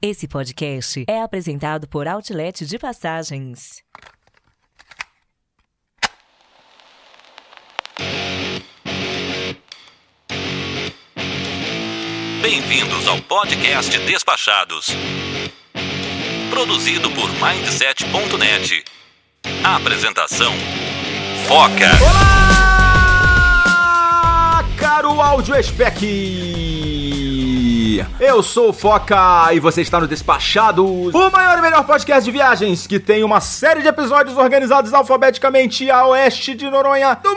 Esse podcast é apresentado por Outlet de Passagens. Bem-vindos ao podcast Despachados. Produzido por Mindset.net. Apresentação: Foca. Olá, caro áudio spec. Eu sou o Foca e você está no Despachados, o maior e melhor podcast de viagens que tem uma série de episódios organizados alfabeticamente a oeste de Noronha do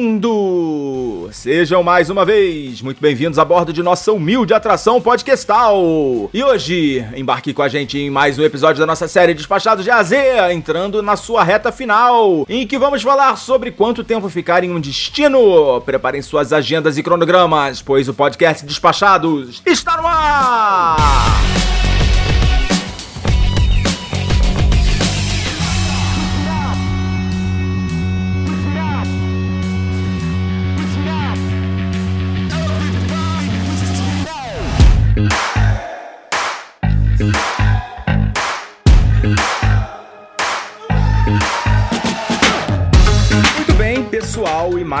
mundo. Sejam mais uma vez muito bem-vindos a bordo de nossa humilde atração podcastal. E hoje, embarque com a gente em mais um episódio da nossa série Despachados de AZ, entrando na sua reta final, em que vamos falar sobre quanto tempo ficar em um destino. Preparem suas agendas e cronogramas, pois o podcast Despachados está no ar!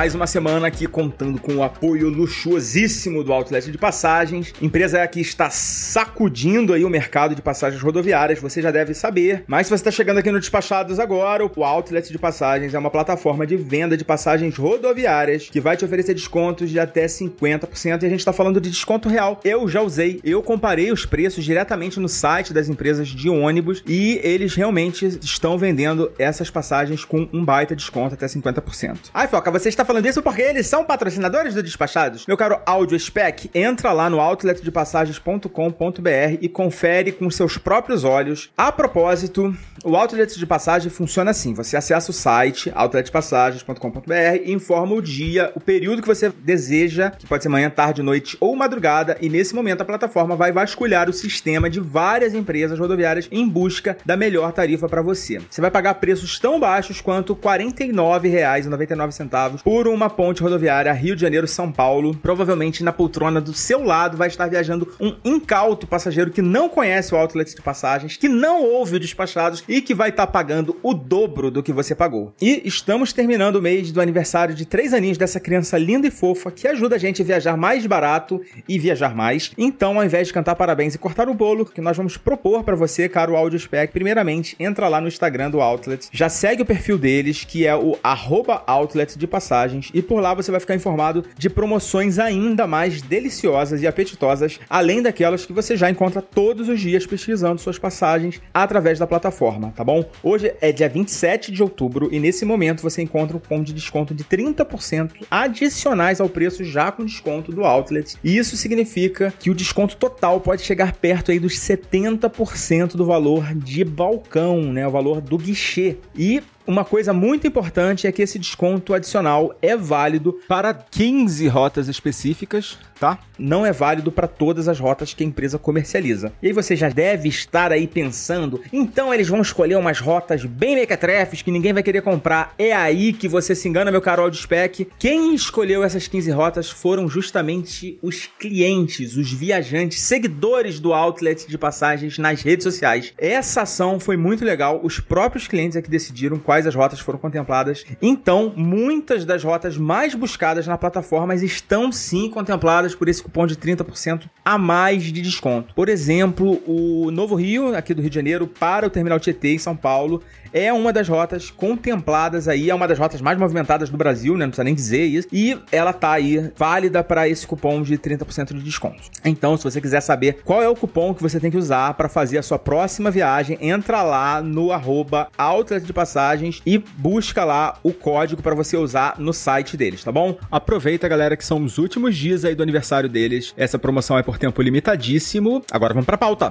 Mais uma semana aqui contando com o apoio luxuosíssimo do Outlet de Passagens, empresa que está sacudindo aí o mercado de passagens rodoviárias, você já deve saber. Mas se você está chegando aqui no Despachados agora, o Outlet de Passagens é uma plataforma de venda de passagens rodoviárias que vai te oferecer descontos de até 50% e a gente está falando de desconto real. Eu já usei, eu comparei os preços diretamente no site das empresas de ônibus e eles realmente estão vendendo essas passagens com um baita desconto até 50%. Ai, Foca, você está falando isso porque eles são patrocinadores do Despachados? Meu caro Audio Spec, entra lá no outletdepassagens.com.br e confere com seus próprios olhos. A propósito, o Outlet de Passagem funciona assim: você acessa o site outletpassagens.com.br e informa o dia, o período que você deseja, que pode ser manhã, tarde, noite ou madrugada, e nesse momento a plataforma vai vasculhar o sistema de várias empresas rodoviárias em busca da melhor tarifa para você. Você vai pagar preços tão baixos quanto R$ 49,99 por uma ponte rodoviária Rio de Janeiro-São Paulo. Provavelmente na poltrona do seu lado vai estar viajando um incauto passageiro que não conhece o Outlet de Passagens, que não ouve o Despachados e que vai estar pagando o dobro do que você pagou. E estamos terminando o mês do aniversário de três aninhos dessa criança linda e fofa que ajuda a gente a viajar mais barato e viajar mais. Então, ao invés de cantar parabéns e cortar o bolo, que nós vamos propor para você, caro Audio Spec, primeiramente, entra lá no Instagram do Outlet, já segue o perfil deles, que é o arroba Outlet de Passagens, e por lá você vai ficar informado de promoções ainda mais deliciosas e apetitosas, além daquelas que você já encontra todos os dias pesquisando suas passagens através da plataforma, tá bom? Hoje é dia 27 de outubro e nesse momento você encontra um cupom de desconto de 30% adicionais ao preço já com desconto do Outlet. E isso significa que o desconto total pode chegar perto aí dos 70% do valor de balcão, né? O valor do guichê. E uma coisa muito importante é que esse desconto adicional é válido para 15 rotas específicas, tá? Não é válido para todas as rotas que a empresa comercializa. E aí você já deve estar aí pensando, então eles vão escolher umas rotas bem mequetrefes que ninguém vai querer comprar. É aí que você se engana, meu caro Spec. Quem escolheu essas 15 rotas foram justamente os clientes, os viajantes, seguidores do outlet de passagens nas redes sociais. Essa ação foi muito legal. Os próprios clientes é que decidiram quais as rotas foram contempladas. Então, muitas das rotas mais buscadas na plataforma estão sim contempladas por esse cupom de 30% a mais de desconto. Por exemplo, o Novo Rio, aqui do Rio de Janeiro, para o Terminal Tietê, em São Paulo, é uma das rotas contempladas aí, é uma das rotas mais movimentadas do Brasil, né? Não precisa nem dizer isso. E ela tá aí válida para esse cupom de 30% de desconto. Então, se você quiser saber qual é o cupom que você tem que usar para fazer a sua próxima viagem, entra lá no arroba Outlet de Passagens e busca lá o código para você usar no site deles, tá bom? Aproveita, galera, que são os últimos dias aí do aniversário deles. Essa promoção é por tempo limitadíssimo. Agora vamos pra pauta.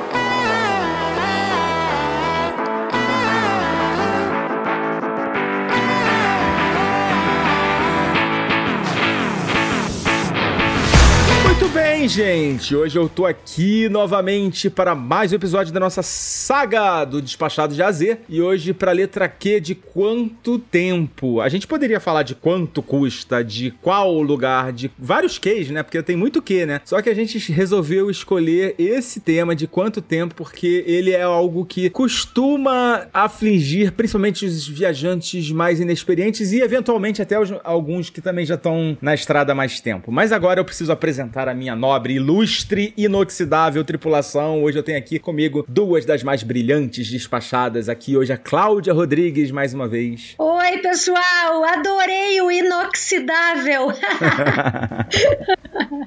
Bem, gente? Hoje eu tô aqui novamente para mais um episódio da nossa saga do Despachado de AZ. E hoje para a letra Q de quanto tempo. A gente poderia falar de quanto custa, de qual lugar, de vários Qs, né? Porque tem muito Q, né? Só que a gente resolveu escolher esse tema de quanto tempo porque ele é algo que costuma afligir principalmente os viajantes mais inexperientes e eventualmente até os, alguns que também já estão na estrada há mais tempo. Mas agora eu preciso apresentar a minha nobre, ilustre, inoxidável tripulação. Hoje eu tenho aqui comigo duas das mais brilhantes despachadas aqui. Hoje a Cláudia Rodrigues, mais uma vez. Oi, pessoal! Adorei o inoxidável!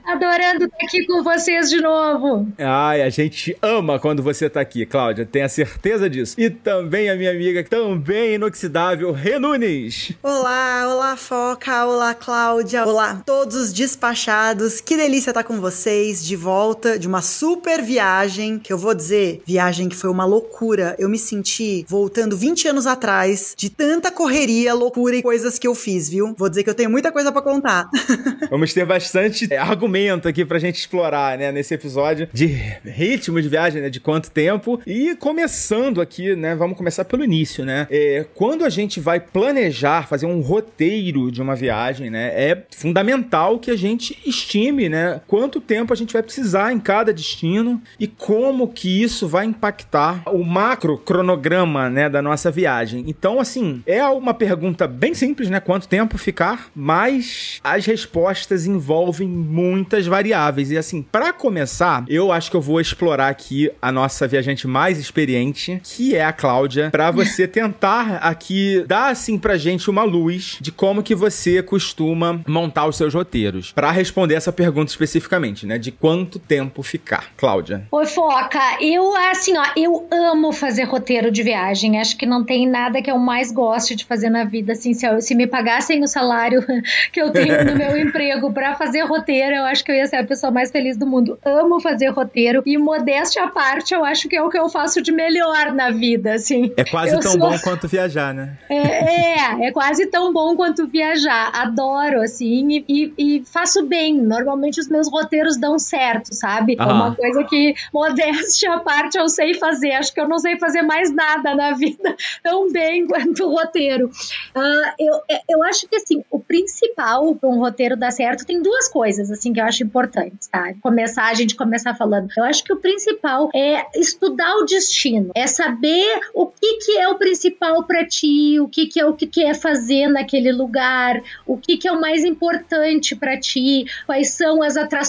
Adorando estar aqui com vocês de novo. Ai, a gente ama quando você tá aqui, Cláudia. Tenha certeza disso. E também a minha amiga, também inoxidável, Renunes. Olá, olá, Foca. Olá, Cláudia. Olá, todos os despachados. Que delícia estar com vocês de volta de uma super viagem. Que eu vou dizer, viagem que foi uma loucura. Eu me senti voltando 20 anos atrás de tanta correria, loucura e coisas que eu fiz, viu? Vou dizer que eu tenho muita coisa para contar. Vamos ter bastante é, argumento aqui pra gente explorar, né, nesse episódio de ritmo de viagem, né, de quanto tempo. E começando aqui, né, vamos começar pelo início, né? É, quando a gente vai planejar, fazer um roteiro de uma viagem, né, é fundamental que a gente estime, né, quanto tempo a gente vai precisar em cada destino e como que isso vai impactar o macro cronograma, né, da nossa viagem. Então, assim, é uma pergunta bem simples, né, quanto tempo ficar, mas as respostas envolvem muitas variáveis. E assim, para começar, eu acho que eu vou explorar aqui a nossa viajante mais experiente, que é a Cláudia, para você tentar aqui dar assim pra gente uma luz de como que você costuma montar os seus roteiros. Para responder essa pergunta especificamente, né, de quanto tempo ficar. Cláudia. Oi, Foca. Eu assim, ó, eu amo fazer roteiro de viagem. Acho que não tem nada que eu mais goste de fazer na vida assim, se, eu, se me pagassem o salário que eu tenho no meu emprego para fazer roteiro, eu acho que eu ia ser a pessoa mais feliz do mundo. Amo fazer roteiro e modéstia à parte, eu acho que é o que eu faço de melhor na vida, assim. É quase Eu tão sou- bom quanto viajar, né? É, é, é quase tão bom quanto viajar. Adoro, assim, e, e- e faço bem. Normalmente os meus roteiros dão certo, sabe? É uma coisa que, modéstia à parte, eu sei fazer. Acho que eu não sei fazer mais nada na vida tão bem quanto o roteiro. Ah, eu, eu acho que, assim, o principal para um roteiro dar certo tem duas coisas, assim, que eu acho importantes, tá? Começar, a gente começar falando. Eu acho que o principal é estudar o destino, é saber o que, que é o principal para ti, o que, que é o que quer fazer naquele lugar, o que, que é o mais importante para ti, quais são as atrações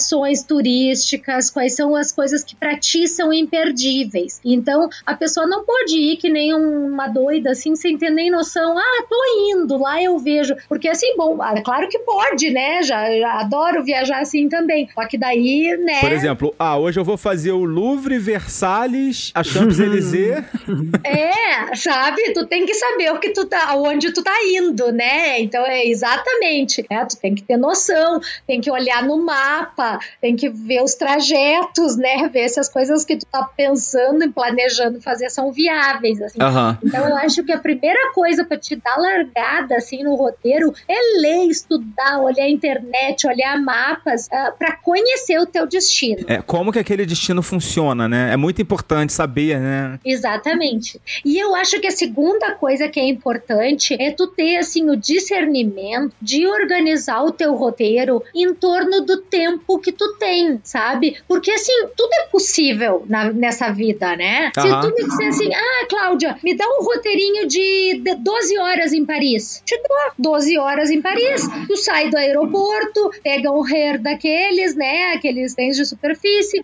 turísticas, quais são as coisas que para ti são imperdíveis. Então, a pessoa não pode ir que nem uma doida assim, sem ter nem noção. Ah, tô indo, lá eu vejo. Porque assim, bom, ah, claro que pode, né? Já, já adoro viajar assim também. Só que daí, né? Por exemplo, ah, hoje eu vou fazer o Louvre, Versalhes, a Champs-Élysées. É, sabe? Tu tem que saber o que tu tá, aonde tu tá indo, né? Então é exatamente. É, tu tem que ter noção, tem que olhar no mapa, tem que ver os trajetos, né? Ver se as coisas que tu tá pensando e planejando fazer são viáveis, assim. Aham. Então eu acho que a primeira coisa pra te dar largada assim no roteiro é ler, estudar, olhar a internet, olhar mapas ah, pra conhecer o teu destino. É, como que aquele destino funciona, né? É muito importante saber, né? Exatamente. E eu acho que a segunda coisa que é importante é tu ter assim o discernimento de organizar o teu roteiro em torno do tempo que tu tem, sabe? Porque assim, tudo é possível na- nessa vida, né? Aham. Se tu me disser assim: "Ah, Cláudia, me dá um roteirinho de de 12 horas em Paris". Te dou 12 horas em Paris. Tu sai do aeroporto, pega um hair daqueles, né, aqueles trens de superfície,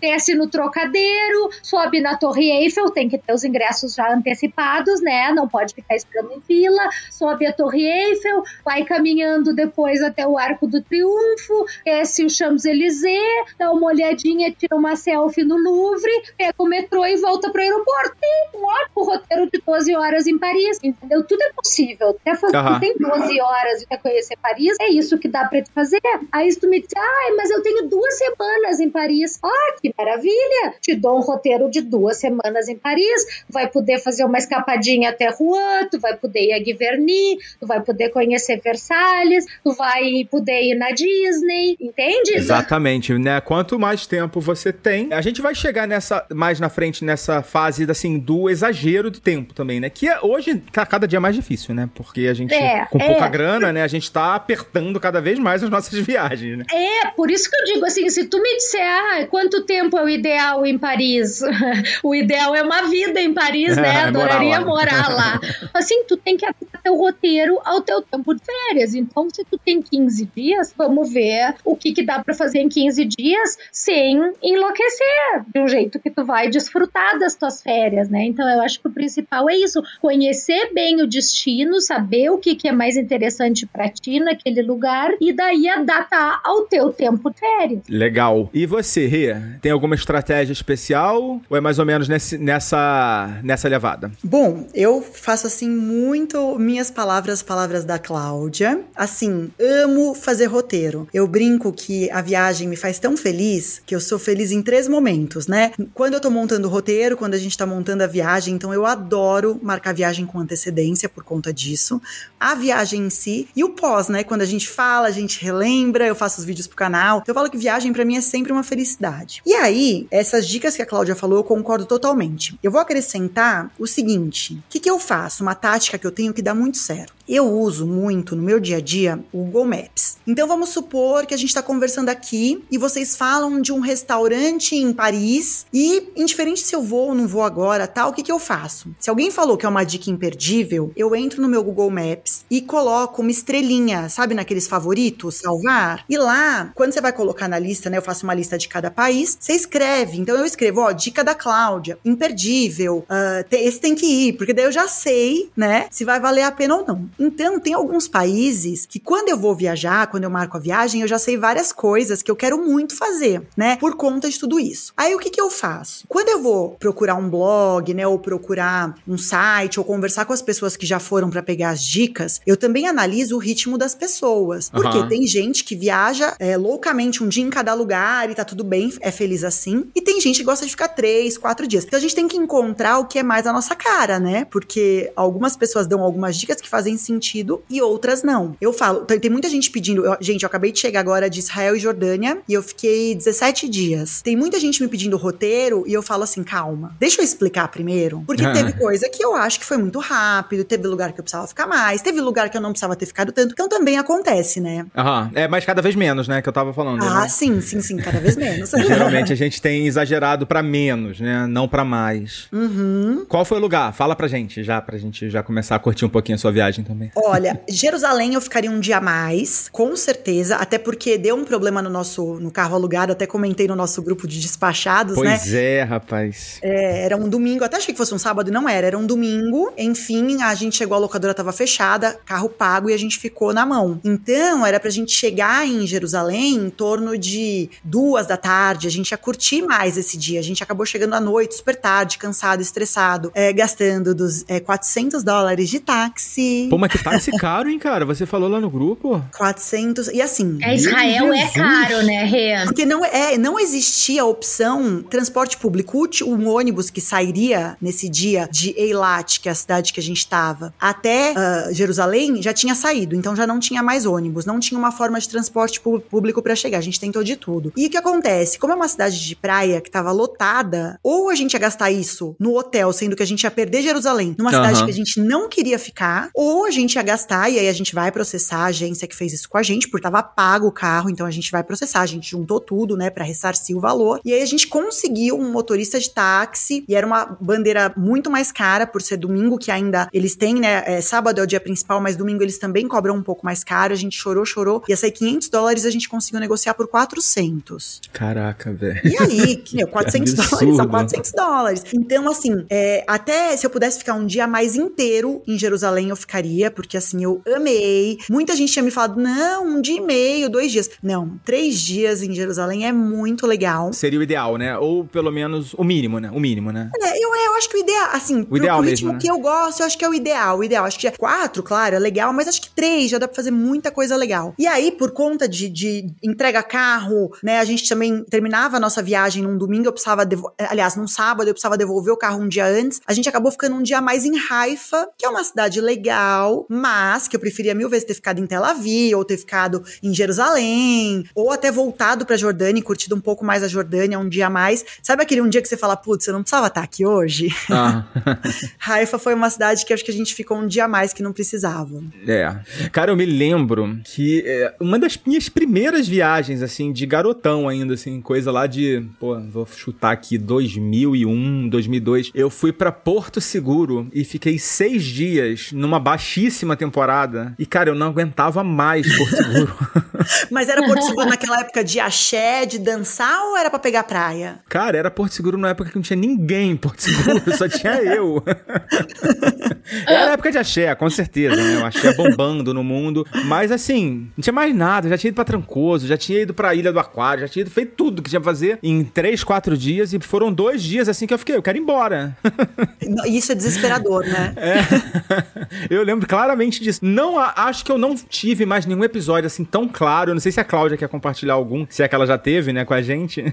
desce no trocadeiro, sobe na Torre Eiffel, tem que ter os ingressos já antecipados, né? Não pode ficar esperando em fila. Sobe a Torre Eiffel, vai caminhando depois até o Arco do Triunfo, desce o Champs-Élysées, dá uma olhadinha, tira uma selfie no Louvre, pega o metrô e volta pro aeroporto. Tem um ótimo roteiro de 12 horas em Paris, entendeu? Tudo é possível. Até fazer, tu tem 12 horas e quer conhecer Paris, é isso que dá pra te fazer. Aí se tu me disser, ai, mas eu tenho duas semanas em Paris. Ah, que maravilha! Te dou um roteiro de duas semanas em Paris, vai poder fazer uma escapadinha até Rouen, tu vai poder ir a Giverny, tu vai poder conhecer Versalhes, tu vai poder ir na Disney, entende? Exatamente, né? Quanto mais tempo você tem, a gente vai chegar nessa mais na frente nessa fase assim do exagero do tempo também, né? Que é, hoje tá cada dia mais difícil, né? Porque a gente É, com pouca é. grana, né, a gente tá apertando cada vez mais as nossas viagens, né? É, por isso que eu digo assim, se tu me disser, ah, quanto tempo é o ideal em Paris? o ideal é uma vida em Paris, né? É, morar Adoraria lá. morar lá. Assim, tu tem que adaptar teu roteiro ao teu tempo de férias. Então, se tu tem 15 dias, vamos ver o que que dá pra fazer em 15 dias sem enlouquecer, de um jeito que tu vai desfrutar das tuas férias, né? Então, eu acho que o principal é isso, conhecer bem o destino, saber o que que é mais interessante pra ti naquele lugar e daí adaptar ao teu tempo de férias. Legal. E você, Rê, tem alguma estratégia especial ou é mais ou menos nesse, nessa nessa levada? Bom, eu faço assim muito minhas palavras, palavras da Cláudia. Assim, amo fazer roteiro. Eu brinco que a viagem me faz tão feliz que eu sou feliz em três momentos, né? Quando eu tô montando o roteiro, quando a gente tá montando a viagem, então eu adoro marcar viagem com antecedência por conta disso. A viagem em si e o pós, né? Quando a gente fala, a gente relembra, eu faço os vídeos pro canal. Eu falo que viagem pra mim é sempre uma felicidade. E aí, essas dicas que a Cláudia falou, eu concordo totalmente. Eu vou acrescentar o seguinte: o que, que eu faço? Uma tática que eu tenho que dá muito certo. Eu uso muito no meu dia a dia o Google Maps. Então vamos supor que a gente está conversando aqui e vocês falam de um restaurante em Paris e, indiferente se eu vou ou não vou agora, tal, o que, que eu faço? Se alguém falou que é uma dica imperdível, eu entro no meu Google Maps e coloco uma estrelinha, sabe, naqueles favoritos, salvar. E lá, quando você vai colocar na lista, né, eu faço uma lista de cada país, você escreve. Então eu escrevo, ó, dica da Cláudia, imperdível, te- esse tem que ir, porque daí eu já sei, né, se vai valer a pena ou não. Então, tem alguns países que quando eu vou viajar, quando eu marco a viagem, eu já sei várias coisas que eu quero muito fazer, né, por conta de tudo isso. Aí o que que eu faço? Quando eu vou procurar um blog, né, ou procurar um site, ou conversar com as pessoas que já foram para pegar as dicas, eu também analiso o ritmo das pessoas. Porque Aham. tem gente que viaja é, loucamente um dia em cada lugar e tá tudo bem, é feliz assim. E tem gente que gosta de ficar três, quatro dias. Então a gente tem que encontrar o que é mais a nossa cara, né? Porque algumas pessoas dão algumas dicas que fazem sentido e outras não. Eu falo, tem, tem muita gente pedindo. eu- gente, eu acabei de chegar agora de Israel e Jordânia e eu fiquei 17 dias. Tem muita gente me pedindo roteiro e eu falo assim, calma, deixa eu explicar primeiro. Porque Ah. teve coisa que eu acho que foi muito rápido, teve lugar que eu precisava ficar mais, teve lugar que eu não precisava ter ficado tanto. Então também acontece, né? Aham. É, mas cada vez menos, né? Que eu tava falando. Ah, né? sim, sim, sim, cada vez menos. Geralmente a gente tem exagerado pra menos, né? Não pra mais. Uhum. Qual foi o lugar? Fala pra gente já, pra gente já começar a curtir um pouquinho a sua viagem também. Olha, Jerusalém eu ficaria um dia a mais, com certeza, até porque deu um problema no nosso no carro alugado, até comentei no nosso grupo de despachados, né? Pois é, rapaz. É, era um domingo, até achei que fosse um sábado, não era, era um domingo. Enfim, a gente chegou, a locadora tava fechada, carro pago e a gente ficou na mão. Então, era pra gente chegar em Jerusalém em torno de duas da tarde, a gente ia curtir mais esse dia. A gente acabou chegando à noite, super tarde, cansado, estressado, é, gastando dos é, 400 dólares de táxi. Pô, mas que táxi caro, hein, cara? Você falou lá no grupo? 400, e assim... É, Israel é. Caro, né, Rê? Porque não, é, não existia a opção transporte público. O Um ônibus que sairia nesse dia de Eilat, que é a cidade que a gente estava, até ah, Jerusalém, já tinha saído. Então já não tinha mais ônibus, não tinha uma forma de transporte público para chegar. A gente tentou de tudo. E o que acontece? Como é uma cidade de praia que estava lotada, ou a gente ia gastar isso no hotel, sendo que a gente ia perder Jerusalém, numa cidade Aham. que a gente não queria ficar, ou a gente ia gastar e aí a gente vai processar a agência que fez isso com a gente, porque tava pago o carro, então a gente vai processar, a gente juntou tudo, né, pra ressarcir o valor. E aí a gente conseguiu um motorista de táxi, e era uma bandeira muito mais cara por ser domingo, que ainda eles têm, né, é, sábado é o dia principal, mas domingo eles também cobram um pouco mais caro, a gente chorou, chorou, ia sair 500 dólares, a gente conseguiu negociar por 400. Caraca, velho. E aí, que, meu, 400 Que dólares são absurdo. 400 dólares. Então, assim, é, até se eu pudesse ficar um dia mais inteiro em Jerusalém, eu ficaria. porque assim, eu amei. Muita gente tinha me falado, não, um dia e meio, dois dias. Não, três dias em Jerusalém é muito legal. Seria o ideal, né? Ou pelo menos o mínimo, né? O mínimo, né? É, eu, eu acho que o ideal, assim, O pro, ideal pro mesmo, ritmo né? que eu gosto, eu acho que é o ideal. O ideal, acho que é quatro, claro, é legal, mas acho que três já dá pra fazer muita coisa legal. E aí, por conta de, de entrega carro, né, a gente também terminava a nossa viagem num domingo, eu precisava, devo- aliás, num sábado, eu precisava devolver o carro um dia antes. A gente acabou ficando um dia mais em Haifa, que é uma cidade legal, mas que eu preferia mil vezes ter ficado em Tel Aviv, ou ter ficado em Jerusalém, ou até voltado pra Jordânia e curtido um pouco mais a Jordânia um dia a mais. Sabe aquele um dia que você fala, putz, eu não precisava estar aqui hoje? Ah. Haifa foi uma cidade que acho que a gente ficou um dia a mais que não precisava. É. Cara, eu me lembro que é, uma das minhas primeiras viagens, assim, de garotão ainda, assim, coisa lá de, pô, vou chutar aqui, 2001, 2002, eu fui pra Porto Seguro e fiquei seis dias numa baixíssima temporada. E, cara, eu não aguentava mais Porto Seguro. Mas era Porto Seguro naquela época de axé, de dançar ou era pra pegar praia? Cara, era Porto Seguro na época que não tinha ninguém em Porto Seguro, só tinha eu. era época de axé, com certeza, né? O axé bombando no mundo. Mas assim, não tinha mais nada. Já tinha ido pra Trancoso, já tinha ido pra Ilha do Aquário, já tinha ido, feito tudo que tinha pra fazer em três, quatro dias. E foram dois dias assim que eu fiquei, eu quero ir embora. Isso é desesperador, né? É. Eu lembro claramente disso. Não, acho que eu não tive mais nenhum episódio assim tão claro. Eu não sei se a Cláudia quer compartilhar algum, se é que ela já teve, né, com a gente.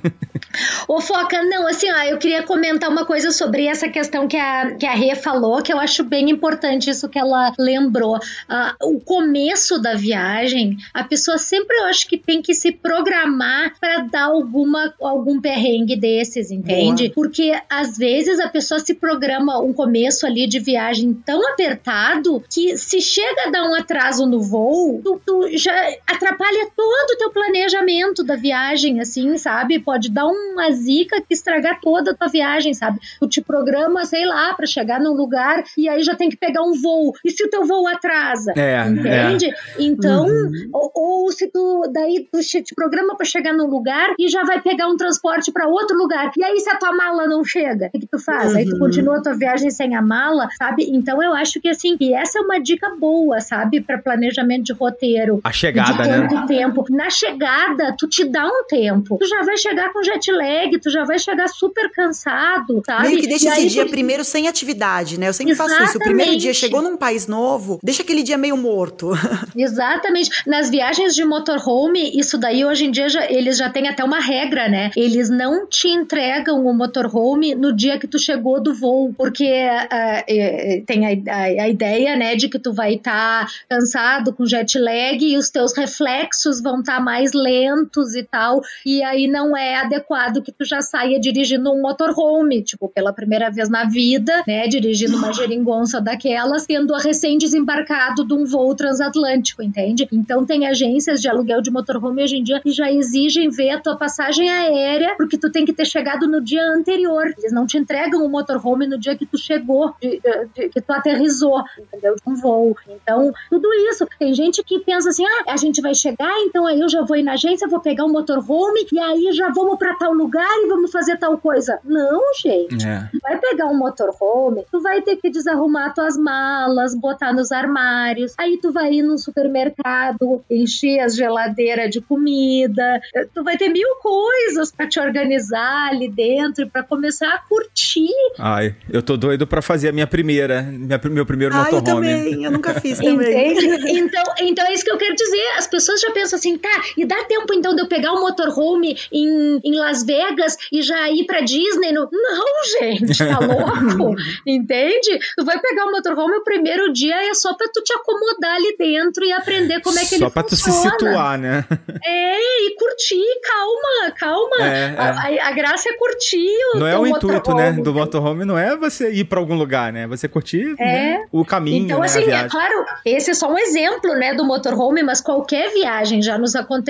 Ô, Foca, não, assim, ó, eu queria comentar uma coisa sobre essa questão que a, que a Rê falou, que eu acho bem importante isso que ela lembrou. Ah, o começo da viagem, a pessoa sempre, eu acho que tem que se programar para dar alguma, algum perrengue desses, entende? Porque às vezes a pessoa se programa um começo ali de viagem tão apertado que se chega a dar um atraso no voo, tu, tu já atrapalha todo o teu planejamento da viagem, assim, sabe? Pode dar uma zica que estragar toda a tua viagem, sabe? Tu te programa, sei lá, pra chegar num lugar e aí já tem que pegar um voo. E se o teu voo atrasa? É, Entende? Então, ou, ou se tu daí tu che- te programa pra chegar num lugar e já vai pegar um transporte pra outro lugar. E aí se a tua mala não chega, o que, que tu faz? Aí tu continua a tua viagem sem a mala, sabe? Então eu acho que assim, e essa é uma dica boa, sabe, Pra planejamento de roteiro. A chegada, de né? tempo. Na chegada, tu te dá um tempo. Tu já vai chegar com jet lag, tu já vai chegar super cansado, sabe? Meio que deixa E esse aí dia tu- primeiro sem atividade, né? Eu sempre faço isso. O primeiro dia Exatamente. chegou num país novo, deixa aquele dia meio morto. Exatamente. Nas viagens de motorhome, isso daí hoje em dia já- eles já têm até uma regra, né? Eles não te entregam o motorhome no dia que tu chegou do voo, porque é, tem a, a- a ideia, né, de que tu vai estar cansado com jet lag e os teus reflexos vão estar mais lentos e tal, e aí não é adequado que tu já saia dirigindo um motorhome, tipo, pela primeira vez na vida, né, dirigindo uma geringonça daquelas, tendo recém desembarcado de um voo transatlântico, entende? Então tem agências de aluguel de motorhome hoje em dia que já exigem ver a tua passagem aérea, porque tu tem que ter chegado no dia anterior. Eles não te entregam o motorhome no dia que tu chegou, de- de- de- que tu aterrizou, entendeu? De um voo. Então, tudo isso. Tem gente que pensa assim: ah, a gente vai chegar, então aí eu já vou ir na agência, vou pegar um motorhome e aí já vamos pra tal lugar e vamos fazer tal coisa. Não, gente É. vai pegar um motorhome, tu vai ter que desarrumar tuas malas, botar nos armários. Aí tu vai ir no supermercado, encher as geladeiras de comida. Eh, Tu vai ter mil coisas pra te organizar ali dentro e pra começar a curtir. Ai, eu tô doido pra fazer a minha primeira, minha, meu primeiro eu motorhome. também. Eu nunca fiz também. Entende? Então, então é isso que eu quero dizer. As pessoas já pensam assim, tá, e dá tempo então de eu pegar um motorhome em, em Las Vegas e já ir pra Disney? No... Não, gente, tá louco? Entende? Tu vai pegar o motorhome o primeiro dia é só pra tu te acomodar ali dentro e aprender como é que Só ele pra tu se funciona. situar, né? É, e curtir, calma, calma. É, A, a- a graça é curtir o Não é o intuito, né, do motorhome, não é você ir pra algum lugar, né? Você curtir né, o caminho, Então, né, assim, é claro, esse é só um exemplo, né, do motorhome, mas qualquer viagem já nos aconteceu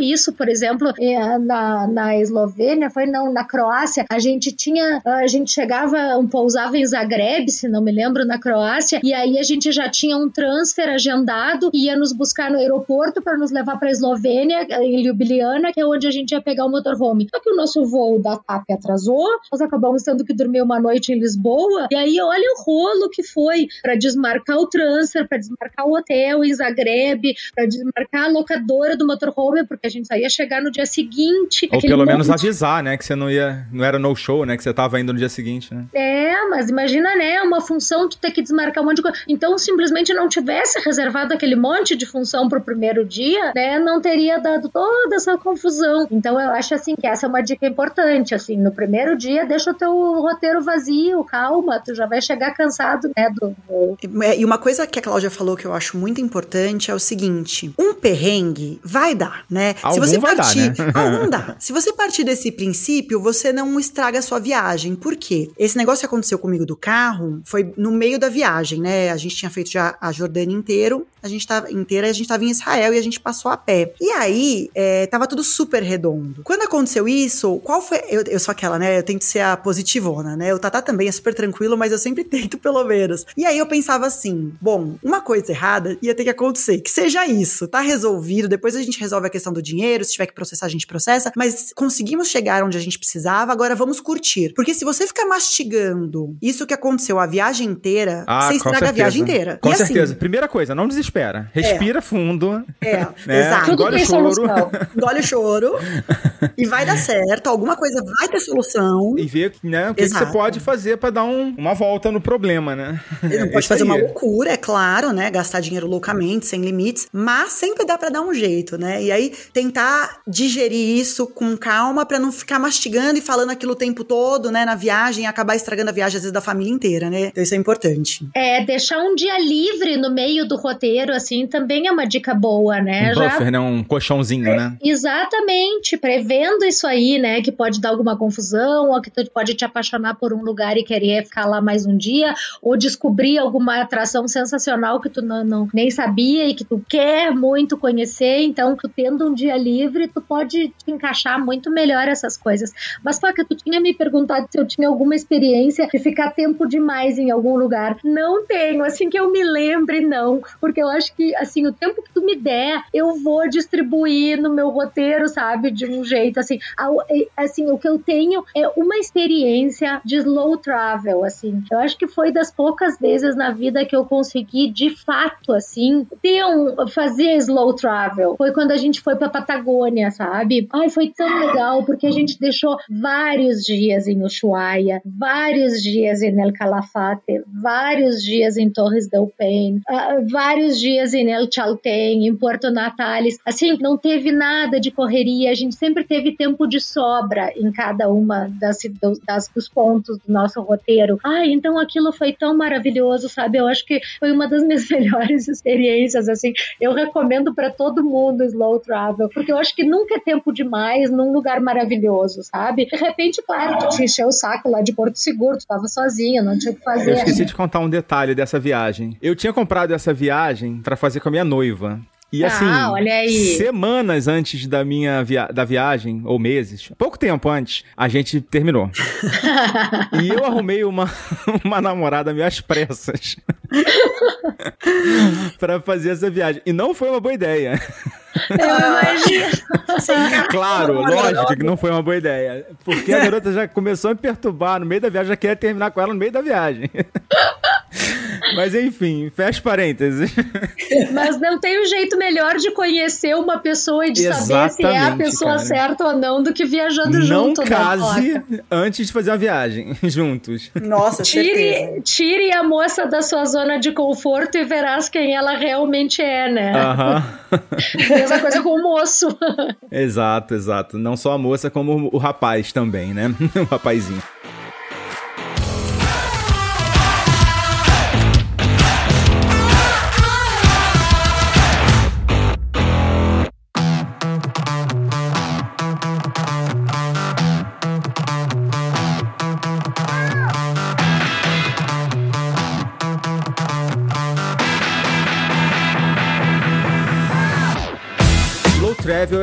isso, por exemplo, eh, na, na Eslovênia, foi não, na Croácia, a gente tinha, a gente chegava, um, pousava em Zagreb, se não me lembro, na Croácia, e aí a gente já tinha um transfer agendado, ia nos buscar no aeroporto para nos levar para Eslovênia, em Ljubljana, que é onde a gente ia pegar o motorhome. Só que o nosso voo da TAP atrasou, nós acabamos tendo que dormir uma noite em Lisboa, e aí olha o rolo que foi para desmarcar o transfer, para desmarcar o hotel em Zagreb, para desmarcar a locadora do motorhome, porque a gente só ia chegar no dia seguinte. Ou pelo menos avisar, né, que você não ia, não era no show, né, que você tava indo no dia seguinte, né? É, mas imagina, né, uma função tu ter que desmarcar um monte de coisa. Então, simplesmente não tivesse reservado aquele monte de função pro primeiro dia, né, não teria dado toda essa confusão. Então, eu acho assim que essa é uma dica importante, assim, no primeiro dia deixa o teu roteiro vazio, calma, tu já vai chegar cansado, né, do... E uma coisa que a Cláudia falou que eu acho muito importante é o seguinte, um perrengue vai dar, né? Algum Se você partir, dar, né? algum dá. Se você partir desse princípio, você não estraga a sua viagem. Por quê? Esse negócio que aconteceu comigo do carro foi no meio da viagem, né? A gente tinha feito já a Jordânia inteiro, a gente tava inteira, a gente tava em Israel e a gente passou a pé. E aí, é, tava tudo super redondo. Quando aconteceu isso, qual foi. Eu, eu sou aquela, né? Eu tento ser a positivona, né? O Tatá também é super tranquilo, mas eu sempre tento, pelo menos. E aí eu pensava assim: bom, uma coisa errada ia ter que acontecer. Que seja isso, tá resolvido. Depois a gente resolve a questão do dinheiro. Se tiver que processar, a gente processa. Mas conseguimos chegar onde a gente precisava, agora vamos curtir. Porque se você ficar mastigando isso que aconteceu a viagem inteira, ah, você estraga a viagem inteira. Com e assim, certeza. Assim, Primeira coisa, não desespera. Respira é. fundo. É, né? exato. Engole o choro. Engole o choro. e vai dar certo. Alguma coisa vai ter solução. E ver né, o que, que você pode fazer para dar um, uma volta no problema, né? Não pode fazer aí. uma loucura, é claro, né? Gastar dinheiro loucamente, sem limites. Mas sempre dá para dar um jeito, né? E aí tentar digerir isso com calma para não ficar mastigando e falando aquilo o tempo todo, né? Na viagem e acabar estragando a viagem, às vezes, da família inteira, né? Então isso é importante. É, deixar um dia livre no meio do roteiro, assim, também é uma dica boa, né? Um buffer, Já... né? Um colchãozinho, é, né? Exatamente. Prevendo isso aí, né? Que pode dar alguma confusão, ou que tu pode te apaixonar por um lugar e querer ficar lá mais um dia, ou descobrir alguma atração sensacional que tu não, não nem sabia e que tu quer muito conhecer. Então, tu tendo um dia livre, tu pode te encaixar muito melhor essas coisas. Mas, Faca, tu tinha me perguntado se eu tinha alguma experiência de ficar tempo demais em algum lugar. Não tenho, assim que eu me lembre, não. Porque eu acho que, assim, o tempo que tu me der, eu vou distribuir no meu roteiro, sabe? De um jeito, assim. Assim, o que eu tenho é uma experiência de slow travel, assim. Eu acho que foi das poucas vezes na vida que eu consegui, de fato, assim, ter um, fazer slow travel. Foi quando a gente foi pra Patagônia, sabe? Ai, foi tão legal, porque a gente deixou vários dias em Ushuaia, vários dias em El Calafate, vários dias em Torres del Paine, uh, vários dias em El Chaltén, em Porto Natales. Assim, não teve nada de correria, a gente sempre teve tempo de sobra em cada uma das, das dos pontos do nosso roteiro. Ai, então aquilo foi tão maravilhoso, sabe? Eu acho que foi uma das minhas melhores experiências, assim. Eu recomendo para todo mundo slow travel, porque eu acho que nunca é tempo demais num lugar maravilhoso, sabe? De repente, claro, tu te encheu o saco lá de Porto Seguro, tu tava sozinha, não tinha o que fazer. Eu esqueci de contar um detalhe dessa viagem. Eu tinha comprado essa viagem para fazer com a minha noiva. E ah, assim, ah, semanas antes da minha via da viagem, ou meses, pouco tempo antes, a gente terminou. e eu arrumei uma, uma namorada meio às pressas para fazer essa viagem. E não foi uma boa ideia. Eu imagino. claro, lógico que não foi uma boa ideia. Porque a garota já começou a me perturbar no meio da viagem, já queria terminar com ela no meio da viagem. Mas enfim, fecha parênteses. Mas não tem um jeito melhor de conhecer uma pessoa e de Exatamente, saber se é a pessoa cara. certa ou não do que viajando não junto. Não case antes de fazer uma viagem juntos. Nossa, tire, tire a moça da sua zona de conforto e verás quem ela realmente é, né? Aham. Mesma coisa com o moço. exato, exato. Não só a moça, como o rapaz também, né? o rapazinho.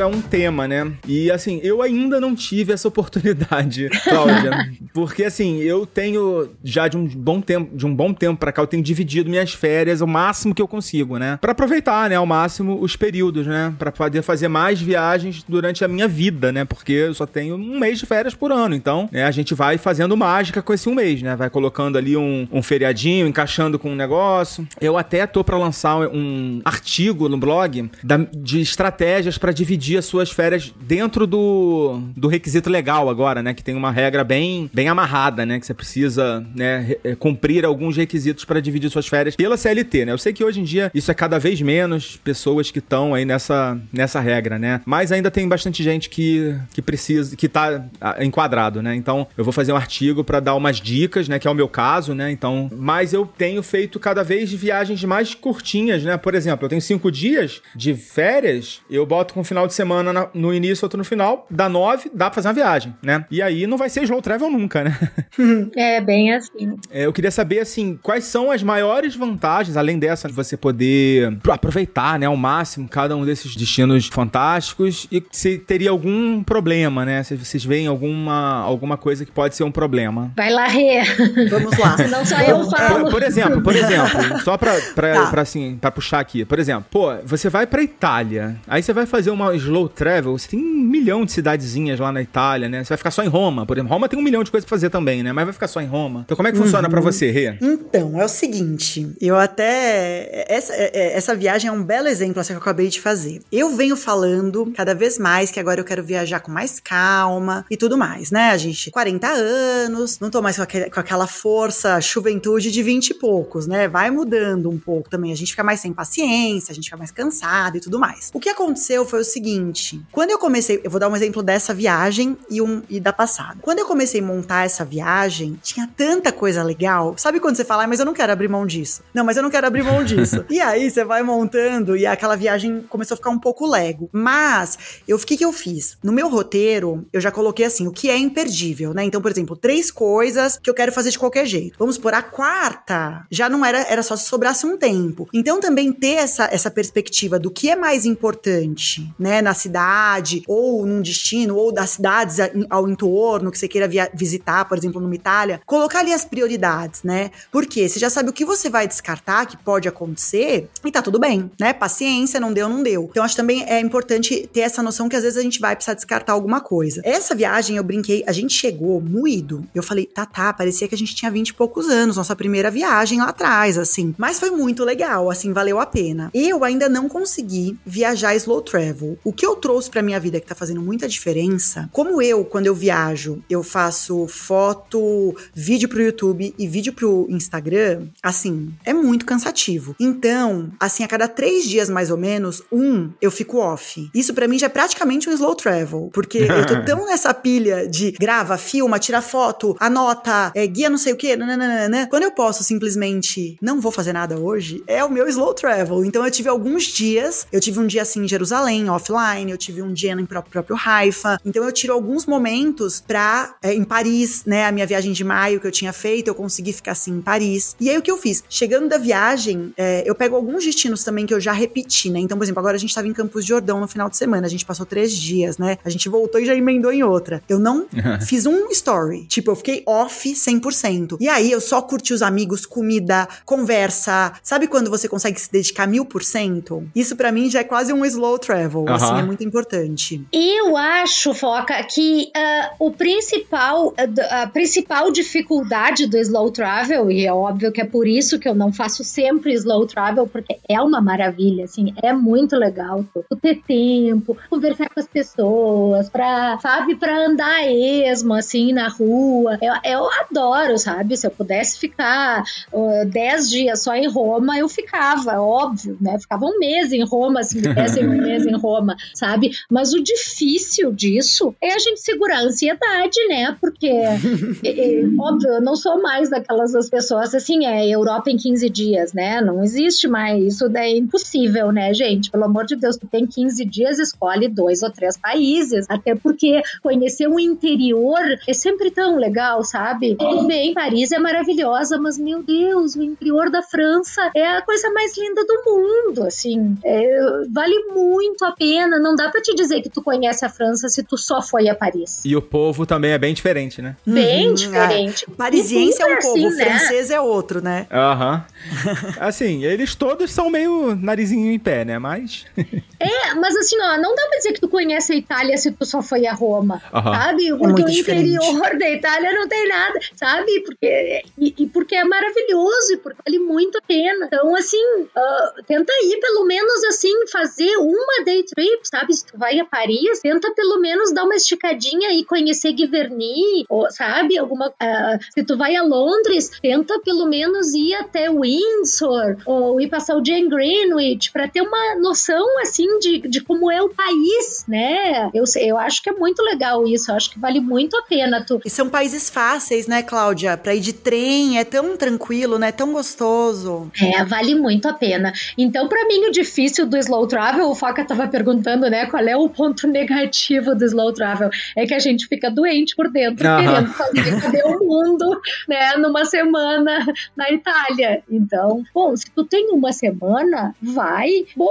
É um tema, né? E assim, eu ainda não tive essa oportunidade, Cláudia. porque assim, eu tenho já de um bom tempo, de um bom tempo para cá, eu tenho dividido minhas férias o máximo que eu consigo, né? Para aproveitar, né, ao máximo os períodos, né? Para poder fazer mais viagens durante a minha vida, né? Porque eu só tenho um mês de férias por ano. Então, né, a gente vai fazendo mágica com esse um mês, né? Vai colocando ali um, um feriadinho, encaixando com um negócio. Eu até tô para lançar um artigo no blog da, de estratégias para dividir as suas férias dentro do, do requisito legal agora, né? Que tem uma regra bem, bem amarrada, né? Que você precisa né, é, cumprir alguns requisitos para dividir suas férias pela CLT, né? Eu sei que hoje em dia isso é cada vez menos pessoas que estão aí nessa, nessa regra, né? Mas ainda tem bastante gente que, que precisa, que tá ah, enquadrado, né? Então eu vou fazer um artigo para dar umas dicas, né? Que é o meu caso, né? Então, mas eu tenho feito cada vez viagens mais curtinhas, né? Por exemplo, eu tenho cinco dias de férias, eu boto com um final de semana na, no início, outro no final, dá nove, dá pra fazer uma viagem, né? E aí não vai ser slow travel nunca, né? É, bem assim. É, eu queria saber, assim, quais são as maiores vantagens, além dessa, de você poder aproveitar, né, ao máximo cada um desses destinos fantásticos e se teria algum problema, né? Se vocês veem alguma, alguma coisa que pode ser um problema. Vai lá, Rê. Vamos lá. Não só eu falo. Por, por exemplo, por exemplo, só pra, pra, Tá. pra, assim, pra puxar aqui. Por exemplo, pô, você vai pra Itália, aí você vai fazer uma slow travel, você tem um milhão de cidadezinhas lá na Itália, né? Você vai ficar só em Roma, por exemplo. Roma tem um milhão de coisas pra fazer também, né? Mas vai ficar só em Roma. Então como é que funciona pra você, Rê? Então, é o seguinte, eu até. Essa, é- é- essa viagem é um belo exemplo assim, que eu acabei de fazer. Eu venho falando cada vez mais que agora eu quero viajar com mais calma e tudo mais, né? A gente, 40 anos, não tô mais com, aquele- com aquela força, juventude de 20 e poucos, né? Vai mudando um pouco também. A gente fica mais sem paciência, a gente fica mais cansado e tudo mais. O que aconteceu foi o seguinte: quando eu comecei, eu vou dar um exemplo dessa viagem e, um, e da passada. Quando eu comecei a montar essa viagem, tinha tanta coisa legal. Sabe quando você fala, "Ah, mas eu não quero abrir mão disso? Não, mas eu não quero abrir mão disso. e aí você vai montando e aquela viagem começou a ficar um pouco lego. Mas, eu, o que que eu fiz? No meu roteiro, eu já coloquei assim, o que é imperdível, né? Então, por exemplo, três coisas que eu quero fazer de qualquer jeito. Vamos por a quarta, já não era, era só se sobrasse um tempo. Então, também ter essa, essa perspectiva do que é mais importante, né, na cidade, ou num destino, ou das cidades ao entorno que você queira via- visitar, por exemplo, numa Itália, colocar ali as prioridades, né? Porque você já sabe o que você vai descartar, que pode acontecer, e tá tudo bem, né? Paciência, não deu, não deu. Então, acho também é importante ter essa noção que às vezes a gente vai precisar descartar alguma coisa. Essa viagem, eu brinquei, a gente chegou moído. Eu falei, tá, tá, parecia que a gente tinha 20 e poucos anos, nossa primeira viagem lá atrás, assim. Mas foi muito legal, assim, valeu a pena. Eu ainda não consegui viajar slow travel. O que eu trouxe pra minha vida que tá fazendo muita diferença, como eu, quando eu viajo, eu faço foto, vídeo pro YouTube e vídeo pro Instagram, assim, é muito cansativo. Então, assim, a cada três dias mais ou menos, um, eu fico off. Isso pra mim já é praticamente um slow travel, porque eu tô tão nessa pilha de grava, filma, tira foto, anota, é, guia não sei o que, nananana. Quando eu posso simplesmente não vou fazer nada hoje, é o meu slow travel. Então eu tive alguns dias, eu tive um dia assim em Jerusalém, offline, eu tive um dia no pró- próprio Haifa. Então eu tiro alguns momentos pra, é, em Paris, né, a minha viagem de maio que eu tinha feito, eu consegui ficar assim em Paris. E aí o que eu fiz? Chegando da viagem, é, eu pego alguns destinos também que eu já repeti, né? Então, por exemplo, agora a gente tava em Campos de Jordão no final de semana, a gente passou três dias, né? A gente voltou e já emendou em outra. Eu não fiz um story. Tipo, eu fiquei off 100%. E aí eu só curti os amigos, comida, conversa. Sabe quando você consegue se dedicar mil por cento? Isso pra mim já é quase um slow travel. Aham. Assim, é muito importante. Eu acho, Foca, que ah, o principal, ah, a principal dificuldade do slow travel, e é óbvio que é por isso que eu não faço sempre slow travel, porque é uma maravilha, assim, é muito legal tu ter tempo, conversar com as pessoas, pra, sabe, pra andar esmo, assim, na rua. Eu, eu adoro, sabe? Se eu pudesse ficar ah, 10 dias só em Roma, eu ficava, óbvio, né? Ficava um mês em Roma, se me dessem um mês em Roma, sabe? Mas o difícil disso é a gente segurar a ansiedade, né? Porque, é, é, óbvio, eu não sou mais daquelas das pessoas assim, é Europa em 15 dias, né? Não existe mais, isso é impossível, né, gente? Pelo amor de Deus, tu tem 15 dias, escolhe dois ou três países, até porque conhecer o interior é sempre tão legal, sabe? Tudo bem, Paris é maravilhosa, mas meu Deus, o interior da França é a coisa mais linda do mundo, assim, é, vale muito a pena pequena, não dá pra te dizer que tu conhece a França se tu só foi a Paris. E o povo também é bem diferente, né? Bem Uhum, diferente. é. Parisiense é um povo, assim, né? francês é outro, né? Aham. assim, eles todos são meio narizinho em pé, né? Mas. É, mas assim, ó, não dá pra dizer que tu conhece a Itália se tu só foi a Roma, Aham. sabe? Porque muito o diferente. interior da Itália não tem nada, sabe? Porque, e, e porque é maravilhoso e porque vale muito a pena. Então, assim, ah, tenta ir pelo menos, assim, fazer uma day trip, sabe? Se tu vai a Paris, tenta pelo menos dar uma esticadinha e conhecer Giverny, ou, sabe? Alguma, ah, se tu vai a Londres, tenta pelo menos ir até Windsor ou ir passar o dia em Greenwich para ter uma noção assim de, de como é o país, né? Eu, eu acho que é muito legal isso, eu acho que vale muito a pena tu. E são países fáceis, né, Cláudia? Pra ir de trem é tão tranquilo, né? Tão gostoso. É, vale muito a pena. Então, para mim, o difícil do slow travel, o Foca tava perguntando, né, qual é o ponto negativo do slow travel? É que a gente fica doente por dentro, querendo fazer cadê o mundo, né, numa semana na Itália. Então, bom, se tu tem uma semana, vai, bom,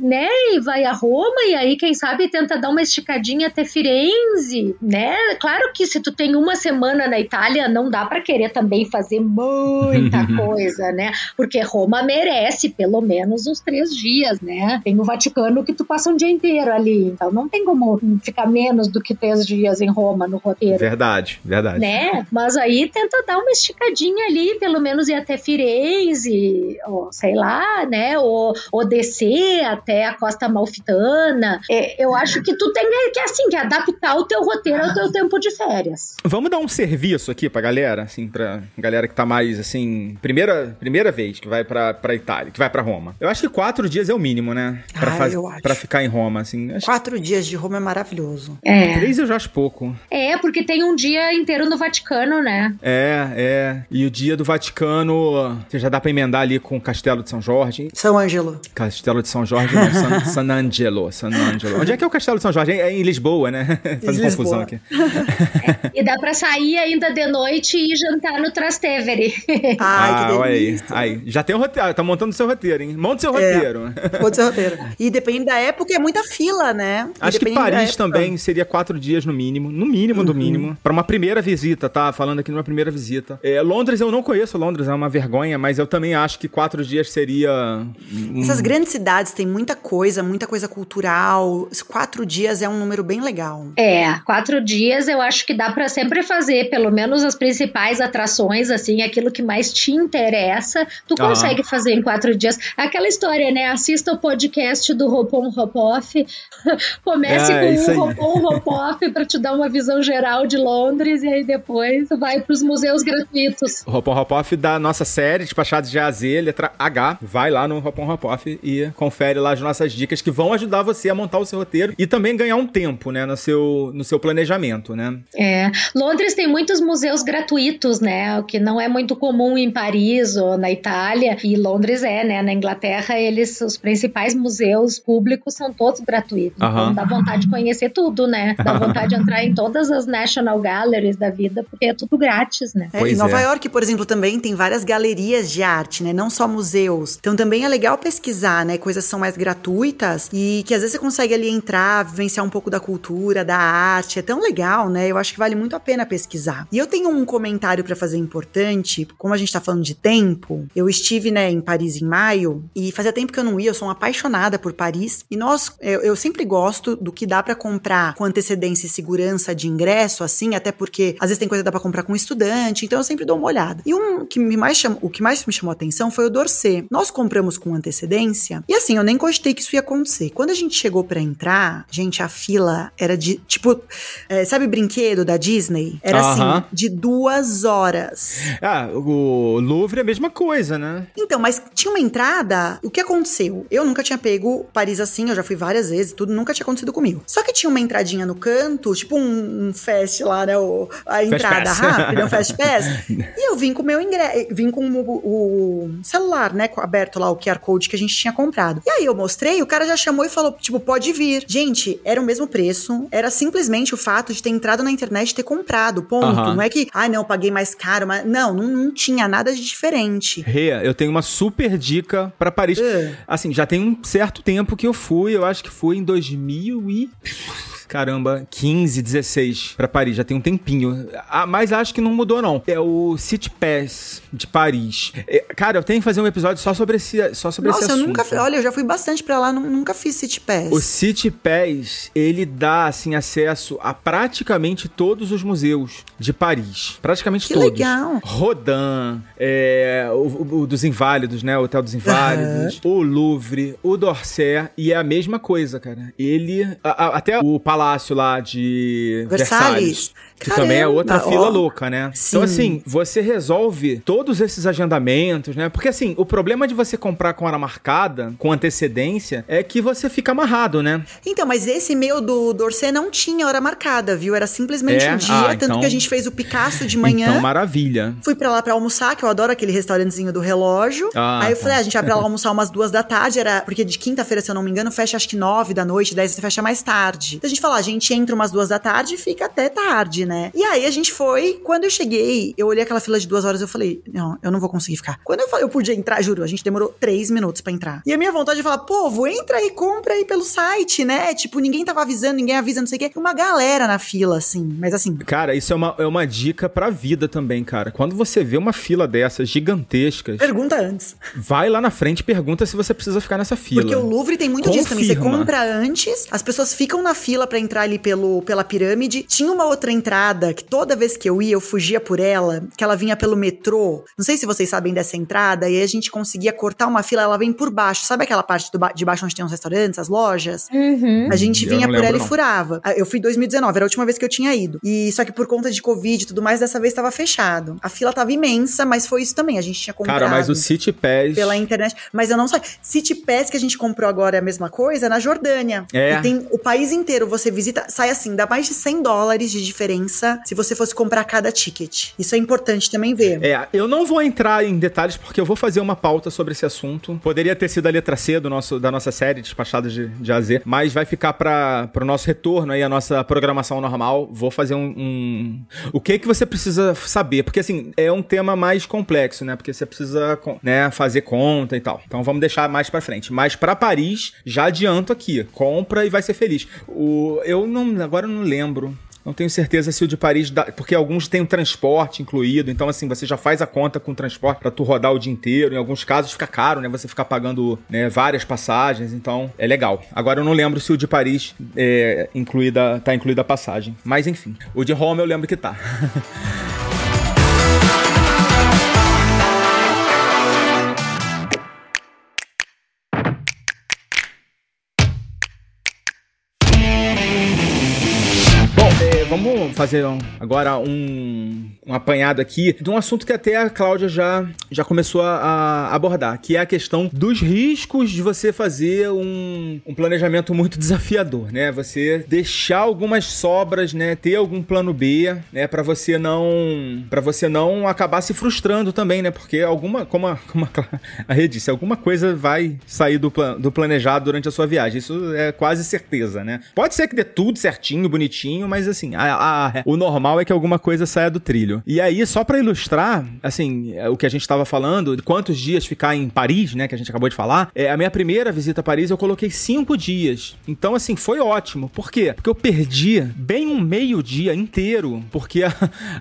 né, e vai a Roma, e aí, quem sabe, tenta dar uma esticadinha até Firenze, né? Claro que se tu tem uma semana na Itália, não dá para querer também fazer muita coisa, né? Porque Roma merece pelo menos uns três dias, né? Tem o Vaticano que tu passa um dia inteiro ali, então não tem como ficar menos do que três dias em Roma no roteiro Verdade, verdade. né? Mas aí tenta dar uma esticadinha ali, pelo menos ir até Firenze, ou sei lá, né? Ou, ou descer até a Costa Malfitana. É, eu acho que tu tem que, assim, que adaptar o teu roteiro ao teu tempo de férias. Vamos dar um serviço aqui pra galera, assim, pra galera que tá mais, assim, primeira, primeira vez que vai pra, pra Itália, que vai pra Roma. Eu acho que quatro dias é o mínimo, né? Pra, Ah, faz- eu acho. pra ficar em Roma, assim. Acho que Quatro dias de Roma é maravilhoso. É. três eu já acho pouco. É, porque tem um dia inteiro no Vaticano, né? É, é. E o dia do Vaticano, você já dá pra emendar ali com o Castelo de São Jorge. São Ângelo. Castelo de São Jorge, não, San, San Angelo, San Angelo. Onde é que é o Castelo de São Jorge? É em Lisboa, né? Fazendo confusão aqui. E dá pra sair ainda de noite e jantar no Trastevere. Ai, ah, que olha aí. delícia. aí. Já tem o roteiro, tá montando o seu roteiro, hein? Monta o seu É. roteiro. Pode ser roteiro. E depende da época, é muita fila, né? E Acho que Paris também seria quatro dias no mínimo. No mínimo Uhum. do mínimo. Pra uma primeira visita, tá? Falando aqui numa primeira visita. É, Londres eu não conheço Londres, é uma vergonha, mas eu também acho que quatro dias seria. Essas grandes cidades têm muita coisa, muita coisa cultural. Os Quatro dias é um número bem legal. É, quatro dias eu acho que dá pra sempre fazer, pelo menos as principais atrações, assim, aquilo que mais te interessa, tu consegue fazer em quatro dias. Aquela história, né? Assista o podcast do Hopon Hopoff, comece Ah, aí. com o Hopon Hopoff pra te dar uma visão geral de Londres e aí depois vai pros museus gratuitos. Hopon Hopoff da nossa série, Despachados de AZ, letra H. Vai lá no Hopon Hopoff e confere lá as nossas dicas que vão ajudar você a montar o seu roteiro e também ganhar um tempo, né, no seu, no seu planejamento, né? É, Londres tem muitos museus gratuitos, né? O que não é muito comum em Paris ou na Itália. E Londres é, né? Na Inglaterra, eles, os principais museus públicos são todos gratuitos. Aham. Então dá vontade de conhecer tudo, né? Dá vontade de entrar em todas as National Galleries da vida, porque é tudo grátis, né? É, em Nova é. York, por exemplo, também tem várias galerias de arte, né? Não só museus. Então também é legal pesquisar, né? Coisas são mais gratuitas e que às vezes você consegue ali entrar, vivenciar um pouco da cultura, da arte. É tão legal, né? Eu acho que vale muito a pena pesquisar. E eu tenho um comentário pra fazer importante, como a gente tá falando de tempo. Eu estive, né, em Paris em maio e fazia tempo que eu não ia, eu sou uma apaixonada por Paris. E nós, eu, eu sempre gosto do que dá pra comprar com antecedência e segurança de ingresso, assim, até porque às vezes tem coisa que dá pra comprar com estudante, então eu sempre dou uma olhada. E um que me mais cham, o que mais me chamou a atenção foi o Dorset. Nós compramos com antecedência e assim, eu nem cogitei que isso ia acontecer. Quando a gente chegou pra entrar, gente, a fila era de, tipo, é, sabe brinquedo da Disney? Era Aham. assim, de duas horas. Ah, o Louvre é a mesma coisa, né? Então, mas tinha uma entrada. O que aconteceu? Eu nunca tinha pego Paris assim, eu já fui várias vezes, tudo nunca tinha acontecido comigo. Só que tinha uma entradinha no canto, tipo um, um fast lá, né? o- a entrada rápida, um fast pass. e eu vim com o meu ingresso, vim com o, o celular, né, aberto lá, o QR Code que a gente tinha comprado. E aí eu mostrei, o cara já chamou e falou, tipo, pode vir. Gente, era o mesmo preço, era simplesmente o fato de ter entrado na internet e ter comprado, ponto. Aham. Não é que, ah, não, eu paguei mais caro, mas não, não, não tinha nada de diferente. Rê, eu tenho uma super dica pra Paris. É. Assim, já tem um certo tempo que eu fui, eu acho que fui em 2000 e... Caramba, 15, 16 pra Paris, já tem um tempinho. Ah, mas acho que não mudou, não. É o City Pass de Paris. É, cara, eu tenho que fazer um episódio só sobre esse, só sobre esse Nossa, eu assunto. nunca, olha, eu já fui bastante pra lá, nu- nunca fiz City Pass. O City Pass, ele dá, assim, acesso a praticamente todos os museus de Paris. Praticamente Que todos. legal. Rodin, é, o, o- dos Inválidos, né? O Hotel dos Inválidos, o Louvre, o D'Orsay, e é a mesma coisa, cara. Ele, a- a- até o palácio lá de Versalhes. Versalhes, que também é outra Caramba, fila ó. louca, né? Sim. Então, assim, você resolve todos esses agendamentos, né? Porque, assim, o problema de você comprar com hora marcada, com antecedência, é que você fica amarrado, né? Então, mas esse meu do Dorcê não tinha hora marcada, viu? Era simplesmente É? um dia, Ah, tanto então- que a gente fez o Picasso de manhã. Então, maravilha. Fui pra lá pra almoçar, que eu adoro aquele restaurantezinho do relógio. Ah, Aí eu tá. falei, ah, a gente vai pra lá almoçar umas duas da tarde, era porque de quinta-feira, se eu não me engano, fecha acho que nove da noite, dez fecha mais tarde. Então a gente falou, ah, a gente entra umas duas da tarde e fica até tarde, né? E aí a gente foi, quando eu cheguei, eu olhei aquela fila de duas horas e eu falei, não, eu não vou conseguir ficar. Quando eu falei, eu podia entrar, juro, a gente demorou três minutos pra entrar. E a minha vontade de falar, povo, entra aí, compra aí pelo site, né? Tipo, ninguém tava avisando, ninguém avisa, não sei o quê. Uma galera na fila, assim, mas assim, Cara, isso é uma, é uma dica pra vida também, cara. Quando você vê uma fila dessas gigantescas, pergunta antes. vai lá na frente e pergunta se você precisa ficar nessa fila. Porque o Louvre tem muito disso também. Você Confirma. compra antes, as pessoas ficam na fila pra entrar ali pelo, pela pirâmide. Tinha uma outra entrada que toda vez que eu ia, eu fugia por ela, que ela vinha pelo metrô. Não sei se vocês sabem dessa entrada, e aí a gente conseguia cortar uma fila, ela vem por baixo. Sabe aquela parte do ba- de baixo onde tem os restaurantes, as lojas? Uhum. A gente vinha não por ela lembro, e não. furava. Ah, Eu fui em 2019, era a última vez que eu tinha ido. E só que por conta de Covid e tudo mais, dessa vez tava fechado. A fila tava imensa, mas foi isso também. A gente tinha comprado Cara, mas o City Pass. pela internet. Mas eu não sei. City Pass que a gente comprou agora é a mesma coisa na Jordânia. É. E tem o país inteiro, você visita, sai assim, dá mais de 100 dólares de diferença se você fosse comprar cada ticket. Isso é importante também ver. É, eu não vou entrar em detalhes porque eu vou fazer uma pauta sobre esse assunto. Poderia ter sido a letra C do nosso, da nossa série Despachados de, de A a Z, mas vai ficar para o nosso retorno aí, a nossa programação normal. Vou fazer um, um- O que que você precisa saber? Porque, assim, é um tema mais complexo, né? Porque você precisa né, fazer conta e tal. Então vamos deixar mais pra frente. Mas pra Paris, já adianto aqui. Compra e vai ser feliz. O, eu não... Agora eu não lembro. Não tenho certeza se o de Paris dá, porque alguns têm o transporte incluído, então assim, você já faz a conta com o transporte pra tu rodar o dia inteiro. Em alguns casos fica caro, né? Você ficar pagando né, várias passagens, então é legal. Agora eu não lembro se o de Paris é incluída, tá incluída a passagem. Mas enfim, o de Roma eu lembro que tá. vamos fazer agora um, um apanhado aqui de um assunto que até a Cláudia já, já começou a, a abordar, que é a questão dos riscos de você fazer um, um planejamento muito desafiador, né? Você deixar algumas sobras, né? Ter algum plano B, né? Para você não para você não acabar se frustrando também, né? Porque alguma, como a, como a, disse, alguma coisa vai sair do, do planejado durante a sua viagem. Isso é quase certeza, né? Pode ser que dê tudo certinho, bonitinho, mas assim, a- a- o normal é que alguma coisa saia do trilho. E aí, só pra ilustrar, assim, é, o que a gente tava falando, de quantos dias ficar em Paris, né, que a gente acabou de falar, é, a minha primeira visita a Paris eu coloquei cinco dias. Então, assim, foi ótimo. Por quê? Porque eu perdi bem um meio dia inteiro, porque a,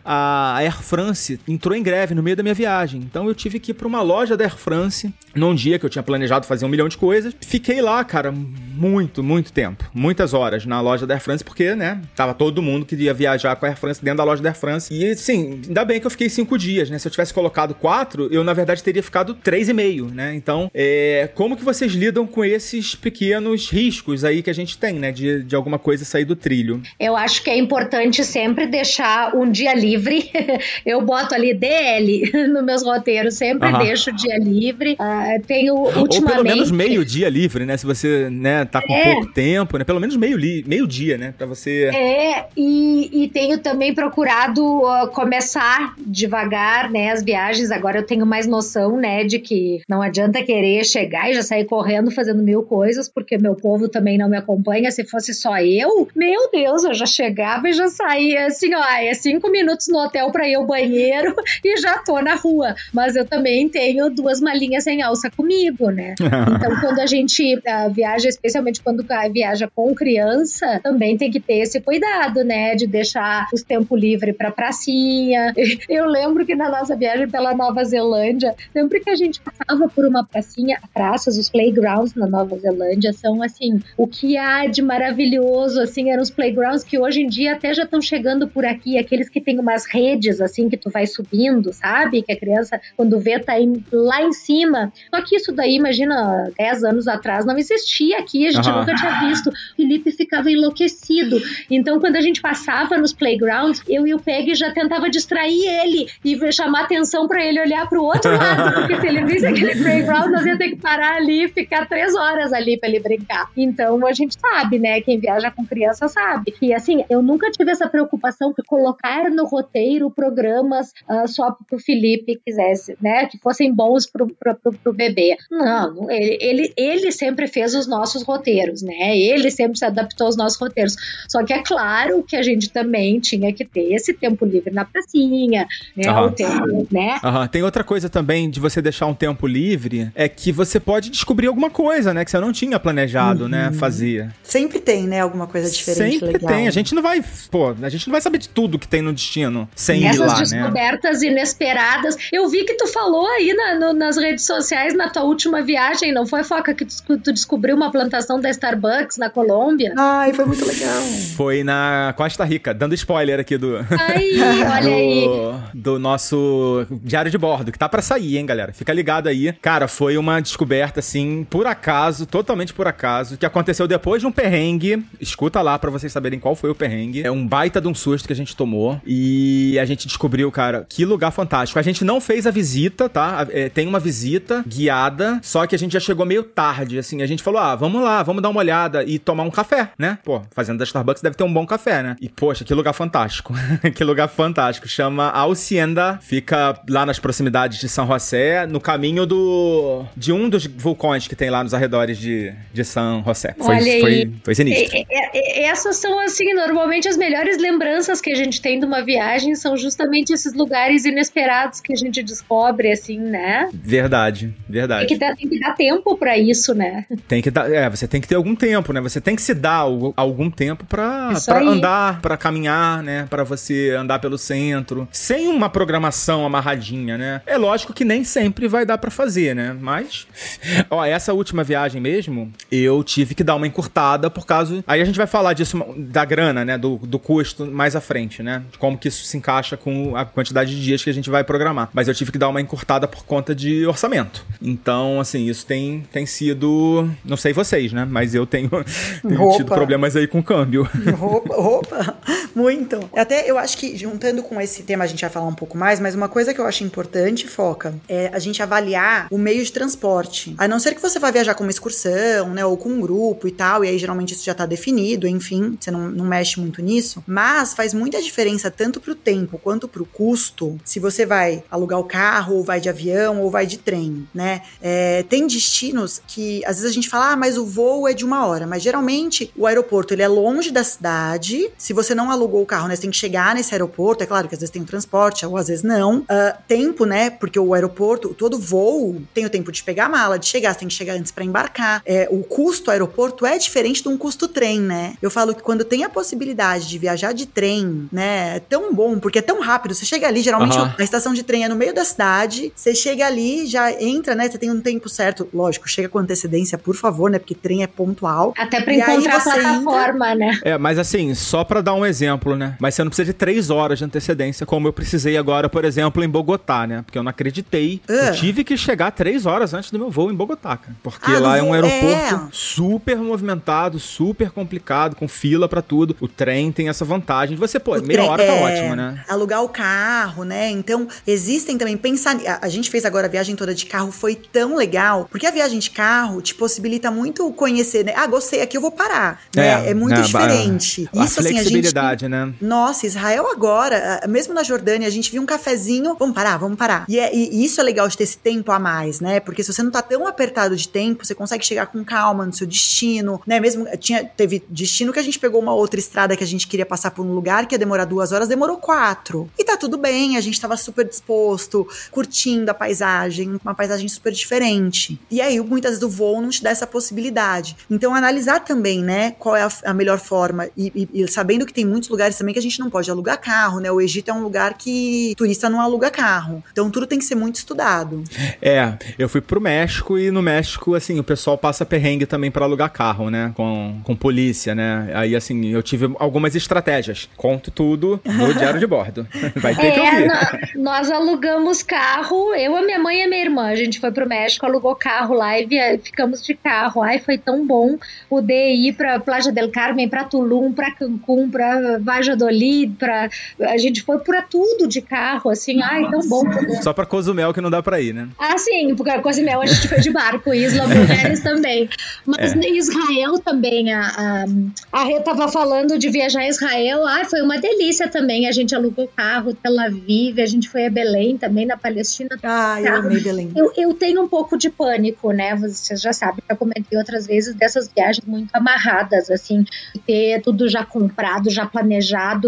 a Air France entrou em greve no meio da minha viagem. Então, eu tive que ir pra uma loja da Air France, num dia que eu tinha planejado fazer um milhão de coisas. Fiquei lá, cara, muito, muito tempo. Muitas horas na loja da Air France, porque, né, tava todo mundo que ia viajar com a Air France dentro da loja da Air France. E, assim, ainda bem que eu fiquei cinco dias, né? Se eu tivesse colocado quatro, eu, na verdade, teria ficado três e meio, né? Então, é, como que vocês lidam com esses pequenos riscos aí que a gente tem, né? De, de alguma coisa sair do trilho. Eu acho que é importante sempre deixar um dia livre. Eu boto ali DL nos meus roteiros, sempre Aham. deixo o dia livre. Ah, tenho Ou ultimamente. pelo menos meio dia livre, né? Se você, né, tá com É. pouco tempo, né? Pelo menos meio, li meio dia, né? Pra você... É, e E, e tenho também procurado uh, começar devagar, né, as viagens. Agora eu tenho mais noção, né, de que não adianta querer chegar e já sair correndo fazendo mil coisas, porque meu povo também não me acompanha. Se fosse só eu, meu Deus, eu já chegava e já saía assim, ó, é cinco minutos no hotel para ir ao banheiro e já tô na rua. Mas eu também tenho duas malinhas sem alça comigo, né? Então, quando a gente uh, viaja, especialmente quando viaja com criança, também tem que ter esse cuidado, né? De deixar os tempo livre para pracinha. Eu lembro que na nossa viagem pela Nova Zelândia, sempre que a gente passava por uma pracinha, praças, os playgrounds na Nova Zelândia são assim, o que há de maravilhoso, assim, eram os playgrounds que hoje em dia até já estão chegando por aqui, aqueles que tem umas redes assim que tu vai subindo, sabe? Que a criança quando vê tá lá em cima. Só que isso daí, imagina, 10 anos atrás não existia aqui, a gente uhum. nunca tinha visto. O Felipe ficava enlouquecido. Então, quando a gente passava nos playgrounds, eu e o Peg já tentava distrair ele e chamar atenção para ele olhar para o outro lado, porque se ele visse aquele playground, nós ia ter que parar ali e ficar três horas ali para ele brincar. Então, a gente sabe, né? Quem viaja com criança sabe. E assim, eu nunca tive essa preocupação de colocar no roteiro programas uh, só para o Felipe quisesse, né? Que fossem bons para o bebê. Não, ele, ele, ele sempre fez os nossos roteiros, né? Ele sempre se adaptou aos nossos roteiros. Só que é claro que a gente também tinha que ter esse tempo livre na pracinha, né? Uhum. O tempo, né? Uhum. Tem outra coisa também de você deixar um tempo livre, é que você pode descobrir alguma coisa, né? Que você não tinha planejado, né, uhum. né? Fazer. Sempre tem, né? Alguma coisa diferente Sempre legal. tem. A gente não vai, pô, a gente não vai saber de tudo que tem no destino sem Essas ir lá, né? Essas descobertas inesperadas. Eu vi que tu falou aí na, no, nas redes sociais na tua última viagem, não foi, Foca, que tu, tu, descobriu uma plantação da Starbucks na Colômbia? Ai, foi muito legal. Foi na Costa Rica, dando spoiler aqui do... Ai, olha do, aí. Do nosso diário de bordo, que tá para sair, hein, galera? Fica ligado aí. Cara, foi uma descoberta, assim, por acaso, totalmente por acaso, que aconteceu depois de um perrengue. Escuta lá para vocês saberem qual foi o perrengue. É um baita de um susto que a gente tomou. E a gente descobriu, cara, que lugar fantástico. A gente não fez a visita, tá? É, tem uma visita guiada, só que a gente já chegou meio tarde, assim. A gente falou, ah, vamos lá, vamos dar uma olhada e tomar um café, né? Pô, fazendo da Starbucks deve ter um bom café, né? E, poxa, que lugar fantástico. que lugar fantástico. Chama Alcienda, fica lá nas proximidades de São José, no caminho do de um dos vulcões que tem lá nos arredores de, de São José. Foi, Olha aí. foi, foi sinistro. É, é, é, essas são, assim, normalmente as melhores lembranças que a gente tem de uma viagem são justamente esses lugares inesperados que a gente descobre, assim, né? Verdade, verdade. Tem que dar, tem que dar tempo para isso, né? Tem que dar, é, você tem que ter algum tempo, né? Você tem que se dar algum tempo para andar, para caminhar, né? Para você andar pelo centro, sem uma programação amarradinha, né? É lógico que nem sempre vai dar para fazer, né? Mas, ó, essa última viagem mesmo, eu tive que dar uma encurtada por causa. Aí a gente vai falar disso, da grana, né? Do, do custo mais à frente, né? Como que isso se encaixa com a quantidade de dias que a gente vai programar. Mas eu tive que dar uma encurtada por conta de orçamento. Então, assim, isso tem, tem sido. Não sei vocês, né? Mas eu tenho, tenho tido problemas aí com o câmbio. Roupa, roupa. Muito. Até eu acho que, juntando com esse tema, a gente vai falar um pouco mais, mas uma coisa que eu acho importante, Foca, é a gente avaliar o meio de transporte. A não ser que você vá viajar com uma excursão, né? Ou com um grupo e tal, e aí geralmente isso já tá definido, enfim, você não, não mexe muito nisso. Mas faz muita diferença tanto pro tempo quanto pro custo se você vai alugar o carro, ou vai de avião, ou vai de trem, né? É, tem destinos que às vezes a gente fala, ah, mas o voo é de uma hora, mas geralmente o aeroporto ele é longe da cidade. Se você não alugou o carro, né, você tem que chegar nesse aeroporto. É claro que às vezes tem o transporte, ou às vezes não. Uh, tempo, né? Porque o aeroporto, todo voo tem o tempo de pegar a mala, de chegar, você tem que chegar antes para embarcar. É, o custo aeroporto é diferente de um custo trem, né? Eu falo que quando tem a possibilidade de viajar de trem, né, é tão bom, porque é tão rápido. Você chega ali, geralmente uhum. a estação de trem é no meio da cidade, você chega ali, já entra, né? Você tem um tempo certo. Lógico, chega com antecedência, por favor, né? Porque trem é pontual. Até pra encontrar a plataforma, entra... né? É, mas assim, só pra dar um exemplo, né? Mas você não precisa de três horas de antecedência, como eu precisei agora, por exemplo, em Bogotá, né? Porque eu não acreditei. Uh. Eu ah. tive que chegar três horas antes do meu voo em Bogotá, cara. Porque ah, lá é um aeroporto é. super movimentado, super complicado, com fila para tudo. O trem tem essa vantagem de você, pô, o meia hora tá é... ótimo, né? Alugar o carro, né? Então, existem também, pensar. A, a gente fez agora a viagem toda de carro, foi tão legal, porque a viagem de carro te possibilita muito conhecer, né? Ah, gostei, aqui eu vou parar. Né? É, é muito é, diferente. Isso, a assim, a possibilidade, né? Nossa, Israel agora, mesmo na Jordânia, a gente viu um cafezinho, vamos parar, vamos parar. E, é, e isso é legal de ter esse tempo a mais, né? Porque se você não tá tão apertado de tempo, você consegue chegar com calma no seu destino, né? Mesmo tinha, teve destino que a gente pegou uma outra estrada que a gente queria passar por um lugar que ia demorar duas horas, demorou quatro. E tá tudo bem, a gente tava super disposto, curtindo a paisagem, uma paisagem super diferente. E aí, muitas vezes o voo não te dá essa possibilidade. Então, analisar também, né, qual é a, a melhor forma e, e, e, sabendo que tem muitos lugares também que a gente não pode alugar carro, né? O Egito é um lugar que turista não aluga carro. Então, tudo tem que ser muito estudado. É, eu fui pro México e no México, assim, o pessoal passa perrengue também para alugar carro, né? Com, com polícia, né? Aí, assim, eu tive algumas estratégias. Conto tudo no diário de bordo. Vai ter é, que ouvir. nós alugamos carro, eu, a minha mãe e a minha irmã. A gente foi pro México, alugou carro lá e via, ficamos de carro. Ai, foi tão bom poder ir pra Plaja del Carmen, pra Tulum, pra Cancún, pra Valladolid, pra... A gente foi pra tudo de carro, assim. Ai, tão bom. Só pra Cozumel que não dá pra ir, né? Ah, sim, porque Cozumel a gente foi de barco, Isla Mujeres também. Mas é. Israel também, a, a, a Rê tava falando de viajar a Israel. Ai, foi uma delícia também. A gente alugou carro, Tel Aviv, a gente foi a Belém também, na Palestina. Ah, eu amei Belém. Eu, eu tenho um pouco de pânico, né? Vocês já sabem, já comentei outras vezes dessas viagens muito amarradas, assim, ter tudo já comprado, já planejado.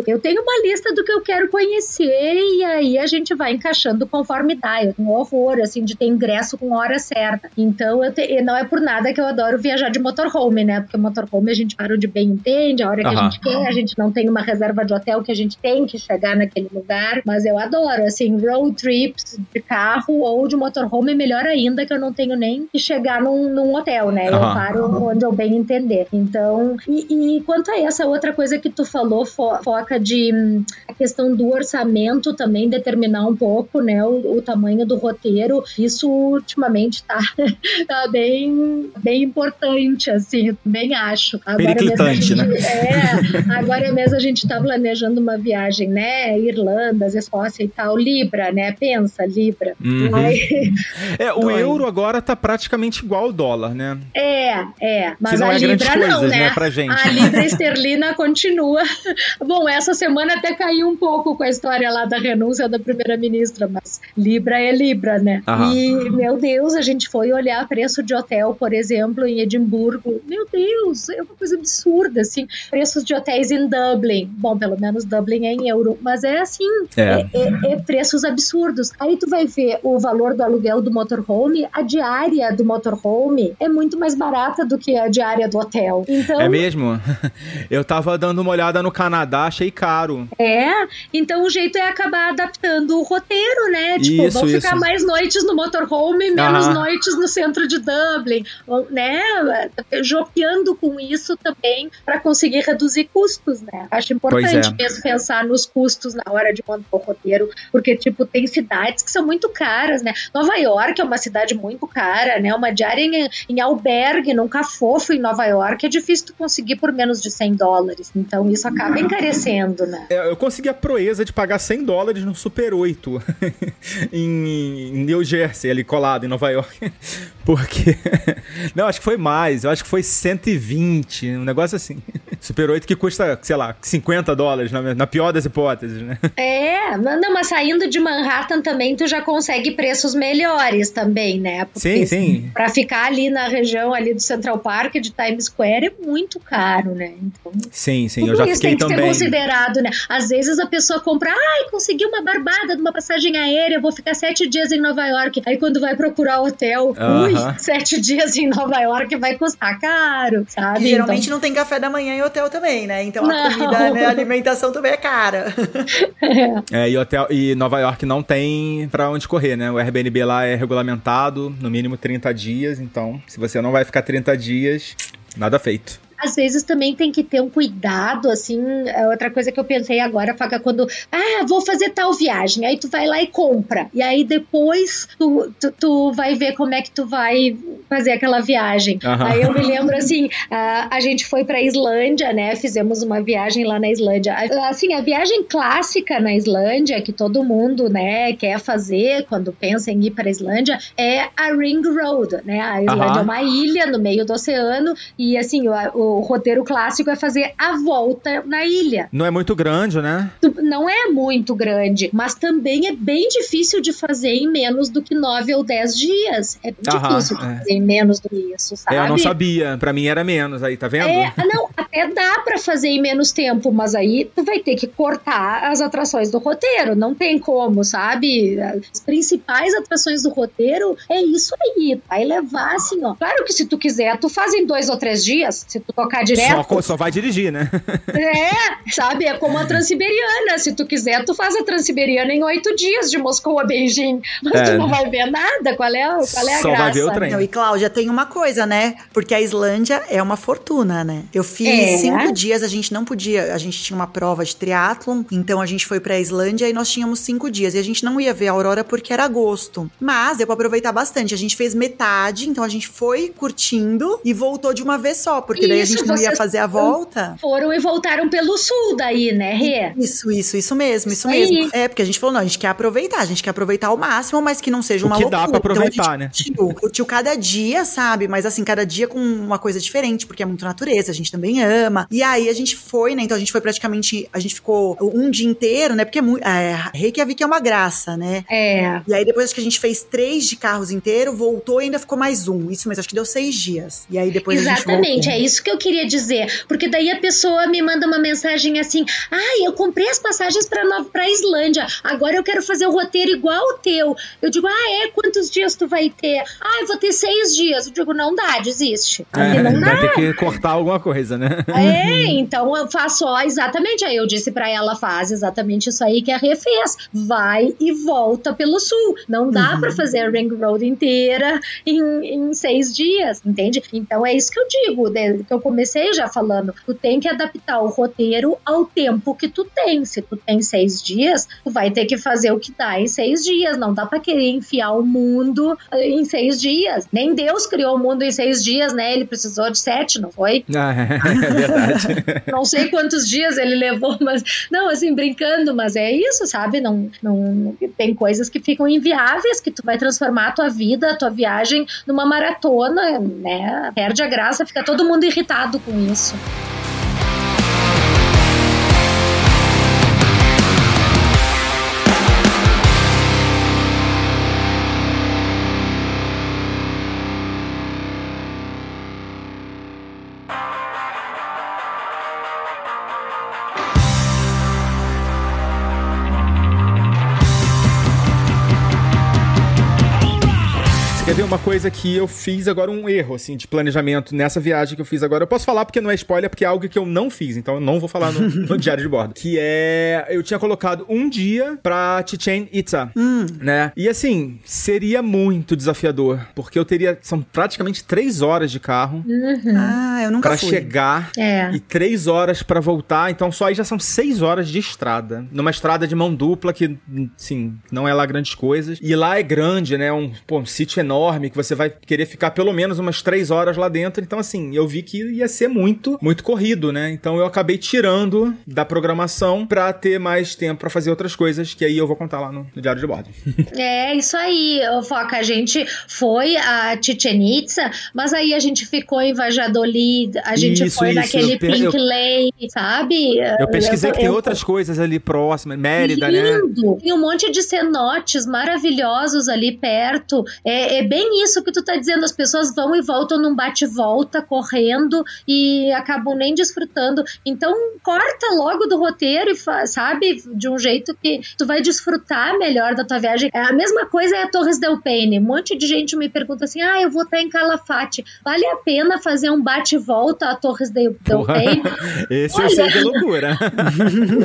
Eu tenho uma lista do que eu quero conhecer e aí a gente vai encaixando conforme dá. Eu tenho horror, assim, de ter ingresso com hora certa. Então, eu te... não é por nada que eu adoro viajar de motorhome, né? Porque motorhome a gente para onde bem entende, a hora que uhum. a gente quer, a gente não tem uma reserva de hotel que a gente tem que chegar naquele lugar. Mas eu adoro, assim, road trips de carro ou de motorhome, melhor ainda, que eu não tenho nem que chegar num, num hotel, né? Uhum. Eu paro onde eu bem entender. Então, e, e, quanto a essa outra coisa que tu falou, fo foca de hum, a questão do orçamento também determinar um pouco, né, o, o tamanho do roteiro, isso ultimamente tá, tá bem, bem importante, assim, também acho. Agora mesmo a gente, né? É, agora mesmo a gente tá planejando uma viagem, né, Irlanda, Escócia e tal, Libra, né, pensa, Libra. Uhum. Aí, é, o euro agora tá praticamente igual ao dólar, né? É, é, mas a é Libra não, né? né? Pra gente. A Libra esterlina continua. Bom, essa semana até caiu um pouco com a história lá da renúncia da primeira-ministra, mas Libra é Libra, né? Aham. E, meu Deus, a gente foi olhar preço de hotel, por exemplo, em Edimburgo. Meu Deus, é uma coisa absurda, assim. Preços de hotéis em Dublin. Bom, pelo menos Dublin é em euro, mas é assim, é. É, é, é preços absurdos. Aí tu vai ver o valor do aluguel do motorhome, a diária do motorhome é muito mais barata do que a diária do hotel. Então, é mesmo? Eu tava dando uma olhada no Canadá, achei caro. É, então o jeito é acabar adaptando o roteiro, né? Tipo, isso, vão ficar isso. mais noites no motorhome, menos noites no centro de Dublin, né? Jopeando com isso também para conseguir reduzir custos, né? Acho importante é. mesmo pensar nos custos na hora de montar o roteiro, porque, tipo, tem cidades que são muito caras, né? Nova York é uma cidade muito cara, né? Uma diária em, em albergue, num cafofo em Nova York, é difícil tu conseguir por menos de 100 dólares. Então isso acaba encarecendo, né? É, eu consegui a proeza de pagar 100 dólares no Super 8 em, em New Jersey, ali colado em Nova York. Porque. Não, acho que foi mais. Eu acho que foi 120, um negócio assim. Super 8 que custa, sei lá, 50 dólares, na, na pior das hipóteses, né? É, não, mas saindo de Manhattan também tu já consegue preços melhores também, né? Porque, sim, sim. Pra ficar ali na região ali do Central Park, de Times Square, é muito caro, né? Então, sim, sim, eu já fiquei também. ser considerado, né? Às vezes a pessoa compra, ai, consegui uma barbada de uma passagem aérea, vou ficar sete dias em Nova York. Aí quando vai procurar hotel, uh -huh. ui, sete dias em Nova York vai custar caro, sabe? E geralmente então... não tem café da manhã em hotel também, né? Então não. a comida, né, a alimentação também é cara. é, e, hotel, e Nova York não tem pra onde correr, né? O Airbnb lá é regulamentado, no mínimo 30 dias, então se você não vai ficar 30 dias, nada feito às vezes também tem que ter um cuidado, assim, é outra coisa que eu pensei agora, Faca, quando, ah, vou fazer tal viagem, aí tu vai lá e compra, e aí depois tu, tu, tu vai ver como é que tu vai fazer aquela viagem. Uhum. Aí eu me lembro, assim, a, a gente foi pra Islândia, né, fizemos uma viagem lá na Islândia. Assim, a viagem clássica na Islândia, que todo mundo, né, quer fazer quando pensa em ir para a Islândia, é a Ring Road, né, a Islândia uhum. é uma ilha no meio do oceano, e assim, o, o o roteiro clássico é fazer a volta na ilha. Não é muito grande, né? Não é muito grande, mas também é bem difícil de fazer em menos do que nove ou dez dias. É bem Aham, difícil de é. fazer em menos do que isso, sabe? É, eu não sabia. Pra mim era menos aí, tá vendo? É, não, até dá pra fazer em menos tempo, mas aí tu vai ter que cortar as atrações do roteiro. Não tem como, sabe? As principais atrações do roteiro é isso aí. Vai levar assim, ó. Claro que se tu quiser, tu faz em dois ou três dias, se tu tocar direto. Só, só vai dirigir, né? É, sabe? É como a Transiberiana. Se tu quiser, tu faz a Transiberiana em oito dias de Moscou a Beijing. Mas É. tu não vai ver nada. Qual é, qual é a Só graça? vai ver o trem. Não, e Cláudia, tem uma coisa, né? Porque a Islândia é uma fortuna, né? Eu fiz É. cinco dias, a gente não podia, a gente tinha uma prova de triatlon, então a gente foi pra Islândia e nós tínhamos cinco dias. E a gente não ia ver a aurora porque era agosto. Mas deu pra aproveitar bastante. A gente fez metade, então a gente foi curtindo e voltou de uma vez só, porque daí a Isso, gente não ia fazer a volta. Foram e voltaram pelo sul daí, né, Rê? Isso, isso, isso mesmo, isso, Isso aí. mesmo. É, porque a gente falou, não, a gente quer aproveitar, a gente quer aproveitar ao máximo, mas que não seja O uma que loucura. dá pra aproveitar, então, a né? curtiu, curtiu cada dia, sabe? Mas assim, cada dia com uma coisa diferente, porque é muito natureza, a gente também ama. E aí a gente foi, né? Então a gente foi praticamente, a gente ficou um dia inteiro, né? Porque é muito, é, Reykjavik é uma graça, né? É. E aí depois acho que a gente fez três de carros inteiro, voltou e ainda ficou mais um. Isso mesmo, acho que deu seis dias. E aí depois a gente Exatamente, é isso que eu queria dizer. Porque daí a pessoa me manda uma mensagem assim: ai, eu comprei as passagens pra, Nova, pra Islândia, agora eu quero fazer o roteiro igual o teu. Eu digo, ah, é? Quantos dias tu vai ter? Ah, eu vou ter seis dias. Eu digo, não dá, desiste. É, não dá. vai ter que cortar alguma coisa, né? É, então eu faço ó, exatamente. Aí eu disse pra ela: faz exatamente isso aí que a Rê fez. Vai e volta pelo sul. Não dá pra fazer a Ring Road inteira em, em seis dias, entende? Então é isso que eu digo, né, que eu comecei já falando. Tu tem que adaptar o roteiro ao tempo que tu tem. Se tu tem seis dias, tu vai ter que fazer o que dá em seis dias. Não dá pra querer enfiar o mundo eh, em seis dias. Nem Deus criou o mundo em seis dias, né? Ele precisou de sete, não foi? Ah, é verdade. Não sei quantos dias ele levou, mas não, assim, brincando, mas é isso, sabe? Não, não tem coisas que ficam inviáveis que tu vai transformar a tua vida, a tua viagem numa maratona, né? Perde a graça, fica todo mundo irritado com isso. Coisa que eu fiz agora, um erro, assim, de planejamento nessa viagem que eu fiz agora? Eu posso falar porque não é spoiler, porque é algo que eu não fiz, então eu não vou falar no, no diário de bordo. Que é, eu tinha colocado um dia pra Chichen Itza, né? E assim, seria muito desafiador, porque eu teria, são praticamente três horas de carro Ah, eu nunca pra fui. chegar É. e três horas pra voltar, então só aí já são seis horas de estrada. Numa estrada de mão dupla que, sim, não é lá grandes coisas. E lá é grande, né? Um, pô, um sítio enorme que você vai querer ficar pelo menos umas três horas lá dentro. Então, assim, eu vi que ia ser muito, muito corrido, né? Então eu acabei tirando da programação pra ter mais tempo pra fazer outras coisas, que aí eu vou contar lá no, no diário de bordo. É, isso aí, ô, Foca. A gente foi a Chichen Itza, mas aí a gente ficou em Valladolid, a gente Isso, foi isso, naquele eu per- Pink eu- Lake, sabe? Eu pesquisei que tem eu- outras coisas ali próximas, Mérida, né? Lindo. Tem um monte de cenotes maravilhosos ali perto. É, é bem isso que tu tá dizendo. As pessoas vão e voltam num bate-volta, correndo e acabam nem desfrutando. Então, corta logo do roteiro e sabe? De um jeito que tu vai desfrutar melhor da tua viagem. É, A mesma coisa é a Torres del Paine. Um monte de gente me pergunta assim: ah, eu vou estar em Calafate. Vale a pena fazer um bate-volta a Torres del, del Paine? esse eu sei que é loucura.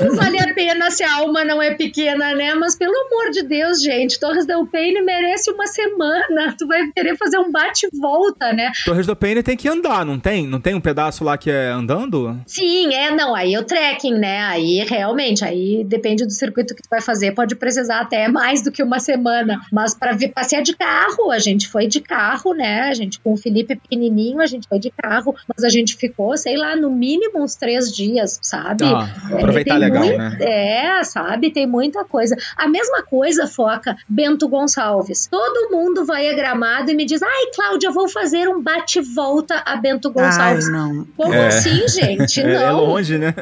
Não vale a pena se a alma não é pequena, né? Mas pelo amor de Deus, gente, Torres del Paine merece uma semana. Tu vai querer fazer um bate-volta, né? Torres do Paine tem que andar, não tem? Não tem um pedaço lá que é andando? Sim, é, não, aí é o trekking, né? Aí realmente, aí depende do circuito que tu vai fazer, pode precisar até mais do que uma semana. Mas para passear de carro, a gente foi de carro, né? A gente com o Felipe pequenininho, a gente foi de carro, mas a gente ficou, sei lá, no mínimo uns três dias, sabe? Ah, aproveitar tem legal, muito- né? É, sabe? Tem muita coisa. A mesma coisa, Foca, Bento Gonçalves. Todo mundo vai Gramado e me diz: Ai, Cláudia, vou fazer um bate-volta a Bento Gonçalves. Ai, não. Como É. assim, gente? Não. É, é longe, né?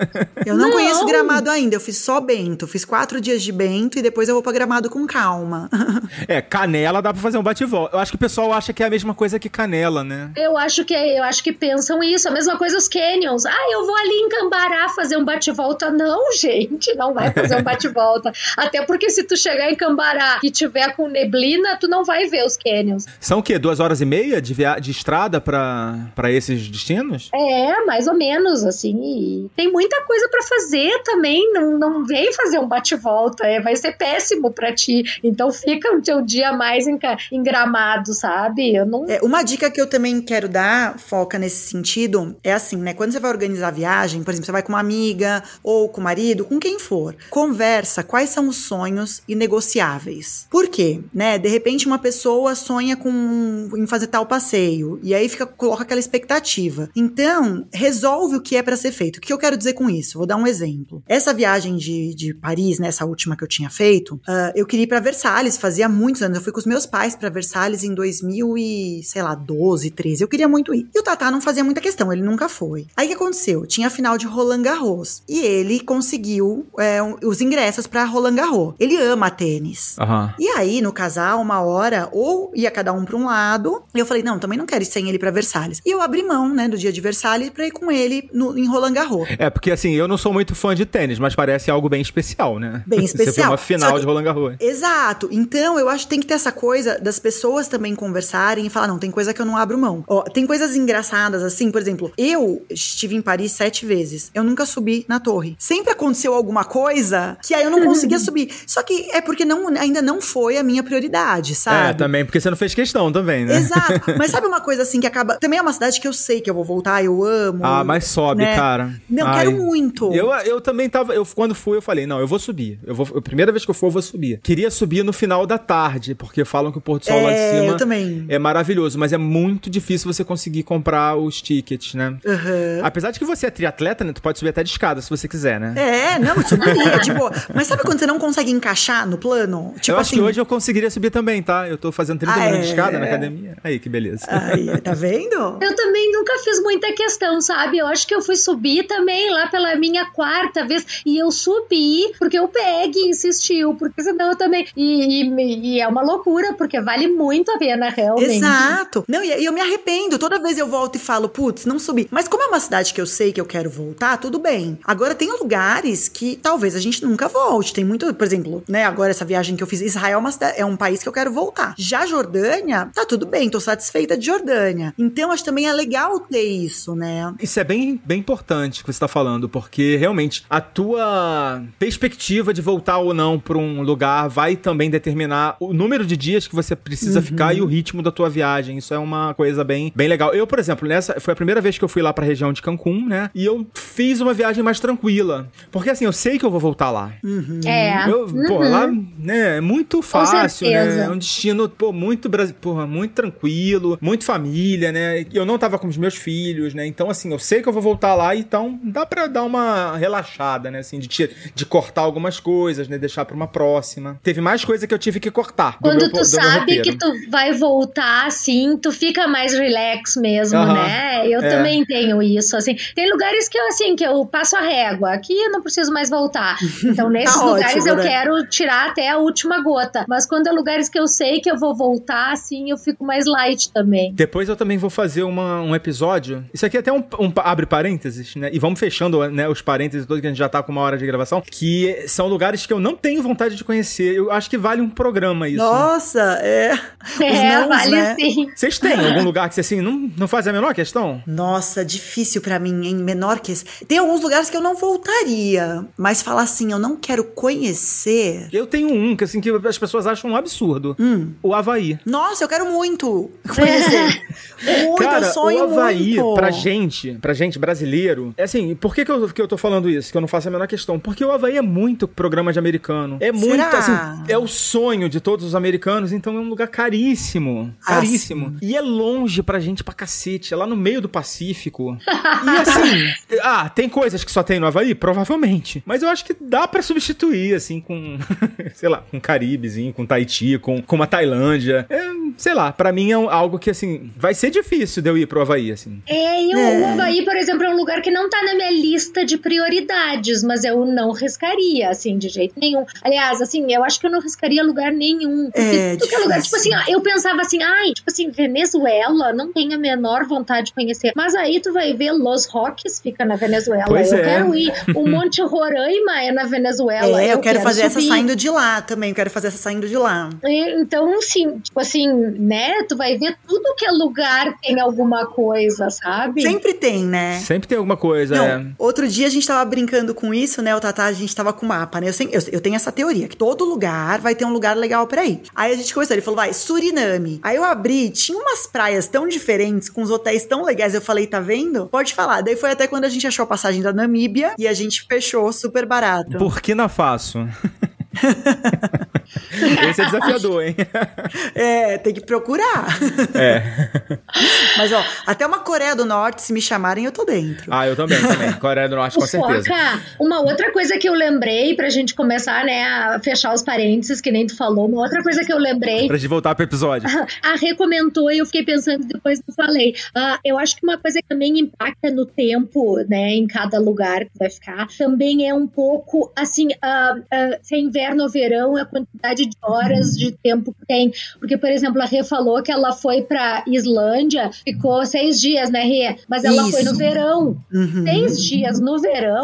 Eu não, Não. conheço Gramado ainda, eu fiz só Bento. Fiz quatro dias de Bento e depois eu vou pra Gramado com calma. É, canela dá pra fazer um bate-volta. Eu acho que o pessoal acha que é a mesma coisa que canela, né? Eu acho que eu acho que pensam isso. A mesma coisa os canyons. Ah, eu vou ali em Cambará fazer um bate-volta. Não, gente, não vai fazer um bate-volta. Até porque se tu chegar em Cambará e tiver com neblina, tu não vai ver os canyons. São o quê? Duas horas e meia de, via... de estrada pra... pra esses destinos? É, mais ou menos, assim. E tem muita coisa pra fazer também. Não, não vem fazer um bate-volta. É, vai ser péssimo pra ti. Então fica o teu dia mais engramado, sabe? Eu não. É, uma dica que eu também quero dar, foca nesse sentido, é assim, né? Quando você vai organizar a viagem, por exemplo, você vai com uma amiga ou com o marido, com quem for, conversa quais são os sonhos inegociáveis. Por quê? Né? De repente uma pessoa sonha com em fazer tal passeio e aí fica coloca aquela expectativa. Então, resolve o que é pra ser feito. O que eu quero dizer com isso? Vou dar um exemplo. Essa viagem de, de Paris, né, essa última que eu tinha feito, ah, eu queria ir pra Versalhes, fazia muitos anos. Eu fui com os meus pais pra Versalhes em 2000 e, sei lá, 12, 13. Eu queria muito ir. E o Tatá não fazia muita questão, ele nunca foi. Aí o que aconteceu? Tinha a final de Roland Garros e ele conseguiu é, os ingressos pra Roland Garros. Ele ama tênis. Aham. E aí, no casal, uma hora, ou ia cada um pra um lado, e eu falei, não, também não quero ir sem ele pra Versalhes. E eu abri mão, né, do dia de Versalhes pra ir com ele no, em Roland Garros. É, porque assim, eu não sou muito fã de tênis, mas parece algo bem especial, né? Bem Você foi especial. uma final que- de Roland Garros. Exato. Então, eu acho que tem que ter essa coisa das pessoas também conversarem e falar, não, tem coisa que eu não abro mão. Ó, tem coisas engraçadas, assim, por exemplo, eu estive em Paris sete vezes. Eu nunca subi na torre. Sempre aconteceu alguma coisa que aí eu não conseguia subir. Só que é porque não, ainda não foi a minha prioridade, sabe? É, também, porque você não fez questão também, né? Exato. Mas sabe uma coisa assim que acaba. Também é uma cidade que eu sei que eu vou voltar, eu amo. Ah, mas sobe, né? cara. Não, Ai. quero muito. Eu, eu também tava. Eu, quando fui, eu falei, não, eu vou subir. Eu vou, a primeira vez que eu for, eu vou subir. Queria subir no final da tarde, porque falam que o pôr do sol lá de É, cima eu também. é maravilhoso, mas é muito difícil você conseguir comprar os tickets, né? Aham. Apesar de que você é triatleta, né? Tu pode subir até de escada se você quiser, né? É, não, subiria, de boa. Mas sabe quando você não consegue encaixar no plano? Tipo eu acho assim. que hoje eu conseguiria subir também, tá? Eu tô fazendo 30 Ah, minutos de é? escada na academia. Aí, que beleza. Aí, tá vendo? Eu também nunca fiz muita questão, sabe? Eu acho que eu fui subir também lá pela minha quarta vez. E eu subi porque o PEG insistiu, porque senão eu também. E, e- e é uma loucura, porque vale muito a pena, realmente. Exato. Não, e e eu me arrependo. Toda vez eu volto e falo, putz, não subi. Mas como é uma cidade que eu sei que eu quero voltar, tudo bem. Agora tem lugares que talvez a gente nunca volte. Tem muito, por exemplo, né? Agora essa viagem que eu fiz, Israel é, uma cida- é um país que eu quero voltar. Já Jordânia, tá tudo bem, tô satisfeita de Jordânia. Então acho que também é legal ter isso, né? Isso é bem, bem importante que você tá falando, porque realmente a tua perspectiva de voltar ou não pra um lugar vai também determinar o número de dias que você precisa ficar e o ritmo da tua viagem. Isso é uma coisa bem, bem legal. Eu, por exemplo, nessa foi a primeira vez que eu fui lá pra região de Cancún, né? E eu fiz uma viagem mais tranquila. Porque assim, eu sei que eu vou voltar lá. É. Eu, pô, lá, né, é muito fácil, né? É um destino, pô, muito, brasi- porra, muito tranquilo, muito família, né? Eu não tava com os meus filhos, né? Então, assim, eu sei que eu vou voltar lá, então dá pra dar uma relaxada, né? Assim, de, ti- de cortar algumas coisas, né? Deixar pra uma próxima. Teve mais coisa que eu tive que cortar. do Quando meu- tu sabe que tu vai voltar, assim, tu fica mais relax mesmo, Aham. né? Eu É. também tenho isso, assim. Tem lugares que eu, assim, que eu passo a régua. Aqui eu não preciso mais voltar. Então, nesses Tá lugares ótimo, eu né? quero tirar até a última gota. Mas quando é lugares que eu sei que eu vou voltar, assim, eu fico mais light também. Depois eu também vou fazer uma- um episódio. Isso aqui é até um, um abre parênteses, né? E vamos fechando né, os parênteses todos que a gente já tá com uma hora de gravação. Que são lugares que eu não tenho vontade de conhecer. Eu acho que vale um programa isso. né? Nossa, é. Os É, nãos, vale né? sim. Vocês têm algum lugar que você assim não, não faz a menor questão? Nossa, difícil pra mim, em menor que esse. Tem alguns lugares que eu não voltaria, mas falar assim, eu não quero conhecer. Eu tenho um que assim que as pessoas acham um absurdo. Hum. O Havaí. Nossa, eu quero muito conhecer. muito, Cara, eu sonho o Havaí, muito. pra gente, pra gente brasileiro, é assim, por que, que, eu, que eu tô falando isso? Que eu não faço a menor questão. Porque o Havaí é muito programa de americano. É muito, Será? assim, é o sonho de todos os americanos, então é um lugar caríssimo. Ah, Caríssimo. e é longe pra gente pra cacete, é lá no meio do Pacífico. e assim, ah, tem coisas que só tem no Havaí? Provavelmente. Mas eu acho que dá pra substituir, assim, com, sei lá, com Caribezinho, com Tahiti, com, com uma Tailândia. É, sei lá, pra mim é um- algo que, assim, vai ser difícil de eu ir pro Havaí, assim. É, e o É. Havaí, por exemplo, é um lugar que não tá na minha lista de prioridades, mas eu não riscaria, assim, de jeito nenhum. Aliás, assim, eu acho que eu não riscaria lugar nenhum. Porque É, tudo que é lugar, tipo assim, ó, eu pensava assim, ai, tipo assim, Venezuela, não tenho a menor vontade de conhecer. Mas aí tu vai ver Los Roques, fica na Venezuela. Pois eu é. quero ir. O Monte Roraima é na Venezuela. É, eu, quero, fazer essa subir. saindo de lá também. Eu quero fazer essa saindo de lá. E, Então, assim, tipo assim, né? Tu vai ver tudo que é lugar tem alguma coisa, sabe? Sempre tem, né? Sempre tem alguma coisa, Não, é. outro dia a gente tava brincando com isso, né? O Tatá, a gente tava com mapa, né? Eu, sei- eu- eu tenho essa teoria, que todo lugar vai ter um lugar legal pra ir. Aí a gente começou, ele falou, vai, Suriname. Aí eu abri, tinha umas praias tão diferentes, com os hotéis tão legais. Eu falei, tá vendo? Pode falar. Daí foi até quando a gente achou a passagem da Namíbia e a gente fechou super barato. Burkina Faso. Esse é desafiador, hein? É, tem que procurar. É. Mas, ó, até uma Coreia do Norte, se me chamarem, eu tô dentro. Ah, eu também, também. Coreia do Norte, com certeza. Foca, uma outra coisa que eu lembrei pra gente começar, né, a fechar os parênteses, que nem tu falou, uma outra coisa que eu lembrei, Pra gente voltar pro episódio. a Rê comentou e eu fiquei pensando depois que eu falei. Ah, eu acho que uma coisa que também impacta no tempo, né, em cada lugar que vai ficar, também é um pouco assim, se é inverno ou verão, a quantidade de horas de tempo que tem. Porque, por exemplo, a Rê falou que ela foi pra Islândia, ficou seis dias, né, Rê? Mas ela foi no Isso. verão. Uhum. Seis dias no verão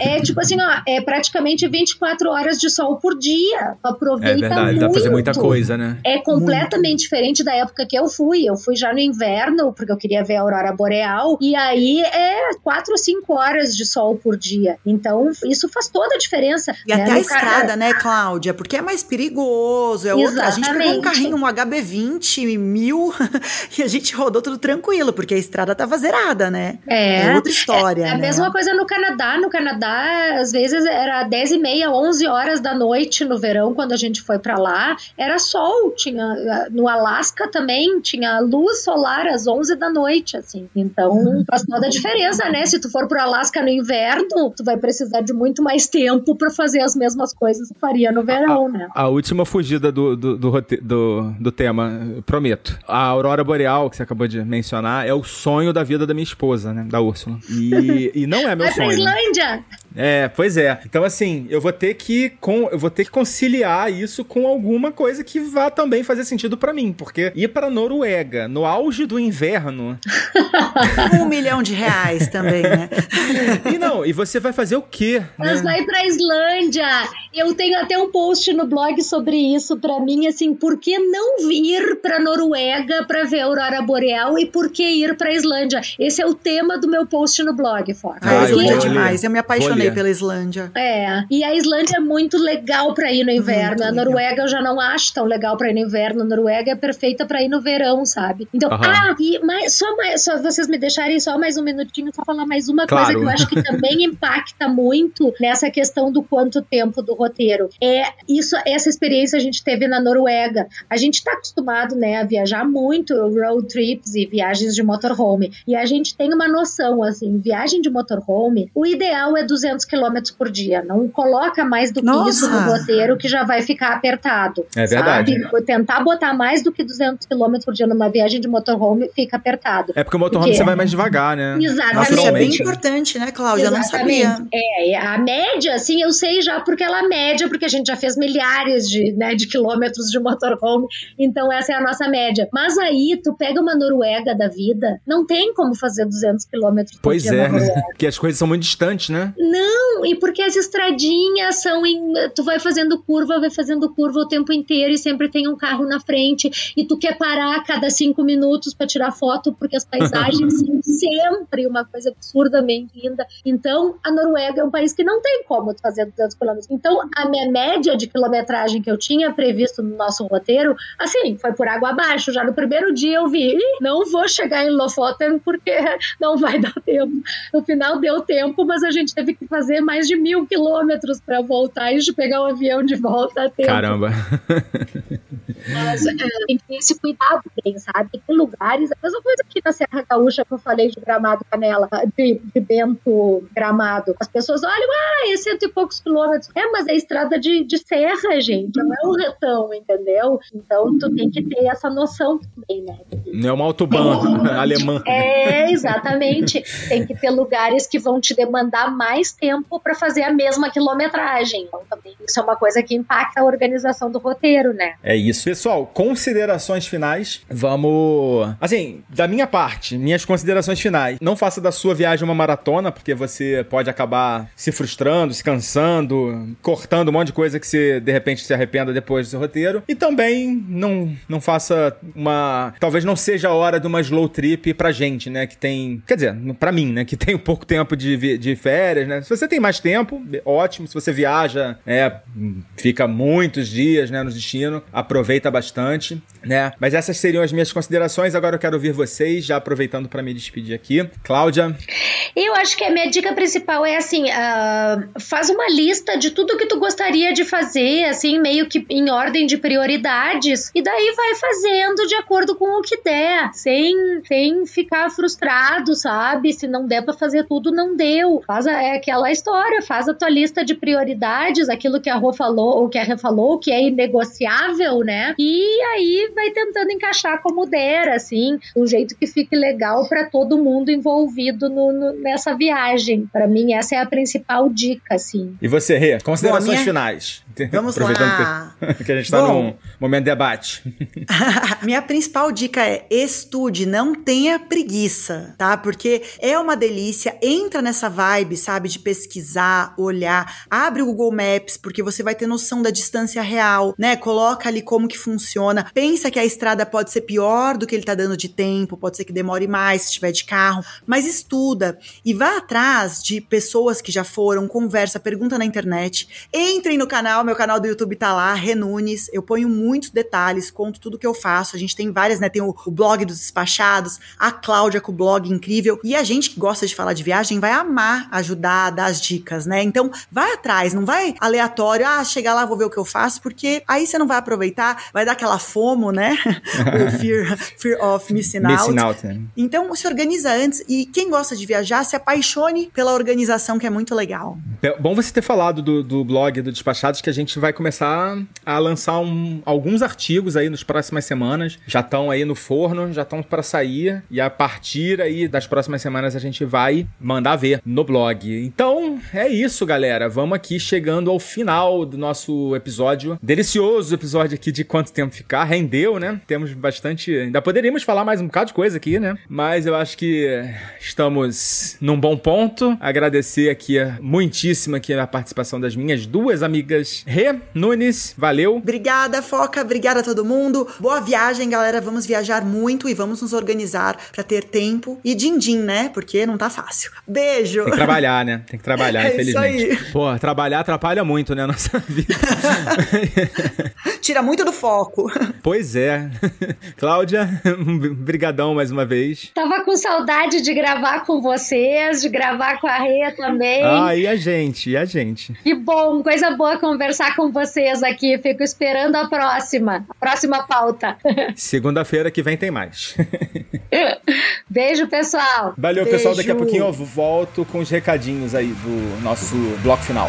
é tipo assim, ó, é praticamente 24 horas de sol por dia. É Aproveita verdade, muito. dá pra fazer muita coisa, né? É completamente diferente da época que eu fui. Eu fui já no inverno, porque eu queria ver a aurora boreal. E aí é 4 ou 5 horas de sol por dia. Então, isso faz toda a diferença. E né? até a No estrada, né, Cláudia? Porque é mais perigoso. É outra. A gente pegou um carrinho, um HB20 mil, e a gente rodou tudo tranquilo, porque a estrada tava zerada, né? É. outra história. É a né? mesma coisa no Canadá. No Canadá, às vezes era 10 e meia, 11 horas da noite no verão, quando a gente foi pra lá. Era sol. Tinha, no Alasca também tinha luz solar às 11 da noite, assim. Então faz toda a diferença, né? Se tu for pro Alasca no inverno, tu vai precisar de muito mais tempo pra fazer as mesmas coisas faria no verão, né? A última fugida do, do, do, do- do tema, prometo. A Aurora Boreal, que você acabou de mencionar, é o sonho da vida da minha esposa, né? Da Úrsula. E, e não é meu Vai pra sonho. né? Islândia! É, pois é. Então, assim, eu vou ter que com, eu vou ter que conciliar isso com alguma coisa que vá também fazer sentido pra mim, porque ir pra Noruega no auge do inverno Um milhão de reais também, né? e não, e você vai fazer o quê? Mas né? vai pra Islândia. Eu tenho até um post no blog sobre isso pra mim, assim, por que não ir pra Noruega pra ver a aurora boreal e por que ir pra Islândia? Esse é o tema do meu post no blog, Foca. A Ah, é demais. Eu me Vou apaixonei pela Islândia. É, e a Islândia é muito legal pra ir no inverno. Muito a legal. Noruega eu já não acho tão legal pra ir no inverno. A Noruega é perfeita pra ir no verão, sabe? Então, ah, e mais, só mais, só vocês me deixarem só mais um minutinho só falar mais uma coisa Claro. que eu acho que também impacta muito nessa questão do quanto tempo do roteiro. É isso, essa experiência a gente teve na Noruega. A gente tá acostumado, né, a viajar muito, road trips e viagens de motorhome. E a gente tem uma noção, assim, viagem de motorhome, o ideal é 200 km por dia. Não coloca mais do que Nossa! isso no roteiro que já vai ficar apertado. É verdade. Sabe? Tentar botar mais do que 200 km por dia numa viagem de motorhome fica apertado. É porque o motorhome Porque- você vai mais devagar, né? Exatamente. Isso é bem né? importante, né, Cláudia? Eu não Exatamente. sabia. É, a média, assim, eu sei já porque ela média, porque a gente já fez milhares de, né, de quilômetros de motorhome, então essa é a nossa média. Mas aí, tu pega uma Noruega da vida, não tem como fazer 200 quilômetros por Pois dia é, na Noruega. porque as coisas são muito distantes, né? Não, e porque as estradinhas são em. Tu vai fazendo curva, vai fazendo curva o tempo inteiro e sempre tem um carro na frente. E tu quer parar a cada cinco minutos para tirar foto, porque as paisagens são sempre uma coisa absurdamente linda. Então, a Noruega é um país que não tem como fazer 200 quilômetros. Então, a minha média de quilometragem que eu tinha previsto no nosso roteiro, assim, foi por água abaixo. Já no primeiro dia eu vi, "Ih, não vou chegar em Lofoten porque não vai dar tempo. No final deu tempo, mas a gente teve que fazer mais de mil quilômetros para voltar e de pegar o avião de volta a tempo. Caramba. Mas é, tem que ter esse cuidado bem, sabe? Tem lugares, a mesma coisa aqui na Serra Gaúcha que eu falei de Gramado Canela, de, de Bento Gramado. As pessoas olham, ah, é cento e poucos quilômetros. É, mas é estrada de, de serra, gente. Não é um retão, entendeu? Então tu tem que ter essa noção também, né? Não é uma autobahn alemã. É, exatamente. tem que ter lugares que vão te demandar mais tempo para fazer a mesma quilometragem. Então também isso é uma coisa que impacta a organização do roteiro, né? É isso. Pessoal, considerações finais. Vamos. Assim, da minha parte, minhas considerações finais. Não faça da sua viagem uma maratona, porque você pode acabar se frustrando, se cansando, cortando um monte de coisa que você de repente se arrependa depois do seu roteiro. E também não, não faça uma. Talvez não seja a hora de uma slow trip pra gente, né? Que tem. Quer dizer, pra mim, né? Que tem um pouco tempo de, de férias, né? Se você tem mais tempo, ótimo. Se você viaja, é, fica muitos dias, né? No destino, aproveita bastante, né? Mas essas seriam as minhas considerações. Agora eu quero ouvir vocês, já aproveitando para me despedir aqui. Cláudia. Eu acho que a minha dica principal é assim: uh, faz uma lista de tudo que tu gostaria de fazer, assim, meio que em ordem de prioridades, e daí vai fazendo de acordo com o que der, sem, sem ficar frustrado, sabe? Se não der para fazer tudo, não deu. Faz é aquela história, faz a tua lista de prioridades, aquilo que a Rô falou, ou que a Rê falou, que é inegociável, né? E aí vai tentando encaixar como der, assim, um jeito que fique legal para todo mundo envolvido no, no, nessa viagem. Para mim, essa é a principal dica, assim. E você, Rê, considerações Bom, minha... finais. Vamos Aproveitando lá. Que, que a gente está num momento de debate. minha principal dica é estude, não tenha preguiça, tá? Porque é uma delícia, entra nessa vibe, sabe, de pesquisar, olhar, abre o Google Maps, porque você vai ter noção da distância real, né? Coloca ali como que funciona. Pensa que a estrada pode ser pior do que ele tá dando de tempo, pode ser que demore mais se estiver de carro, mas estuda e vá atrás de pessoas que já foram, conversa, pergunta na internet. Entrem no canal, meu canal do YouTube tá lá, Renunes. Eu ponho muitos detalhes, conto tudo que eu faço. A gente tem várias, né? Tem o, o blog dos despachados, a Cláudia com o blog incrível. E a gente que gosta de falar de viagem vai amar ajudar, dar as dicas, né? Então, vai atrás, não vai aleatório, ah, chegar lá, vou ver o que eu faço, porque aí você não vai aproveitar, vai dar aquela fomo, né? o fear, fear of missing out. Missing out né? Então, se organiza antes e quem gosta de viajar, se apaixone pela organização, que é muito legal. É bom você ter falado do, do blog do Despachados, que a gente vai começar a lançar um, alguns artigos aí nas próximas semanas. Já estão aí no forno, já estão para sair. E a partir aí das próximas semanas a gente vai mandar ver no blog. Então, é isso, galera. Vamos aqui chegando ao final do nosso episódio. Delicioso episódio aqui de quanto tempo ficar. Rendeu, né? Temos bastante. Ainda poderíamos falar mais um bocado de coisa aqui, né? Mas eu acho que estamos num bom ponto. Agradecer aqui muitíssimo aqui a participação das minhas duas amigas Rê Nunes. Valeu. Obrigada, Foca. Obrigada a todo mundo. Boa viagem, galera. Vamos viajar muito e vamos nos organizar para ter tempo e din-din, né? Porque não tá fácil. Beijo. Tem que trabalhar, né? Tem que trabalhar, é infelizmente. Isso aí. Pô, trabalhar atrapalha muito, né, a nossa vida. Tira muito do foco. Pois é. Cláudia, brigadão mais uma vez. Tava com saudade de gravar com vocês, de gravar com a Rê também. Ah, e a gente, e a gente. Que bom, coisa boa conversar com vocês aqui. Fico esperando a próxima, a próxima pauta. Segunda-feira que vem tem mais. Beijo, pessoal. Valeu, Beijo. pessoal. Daqui a pouquinho eu volto com os recadinhos aí do nosso bloco final.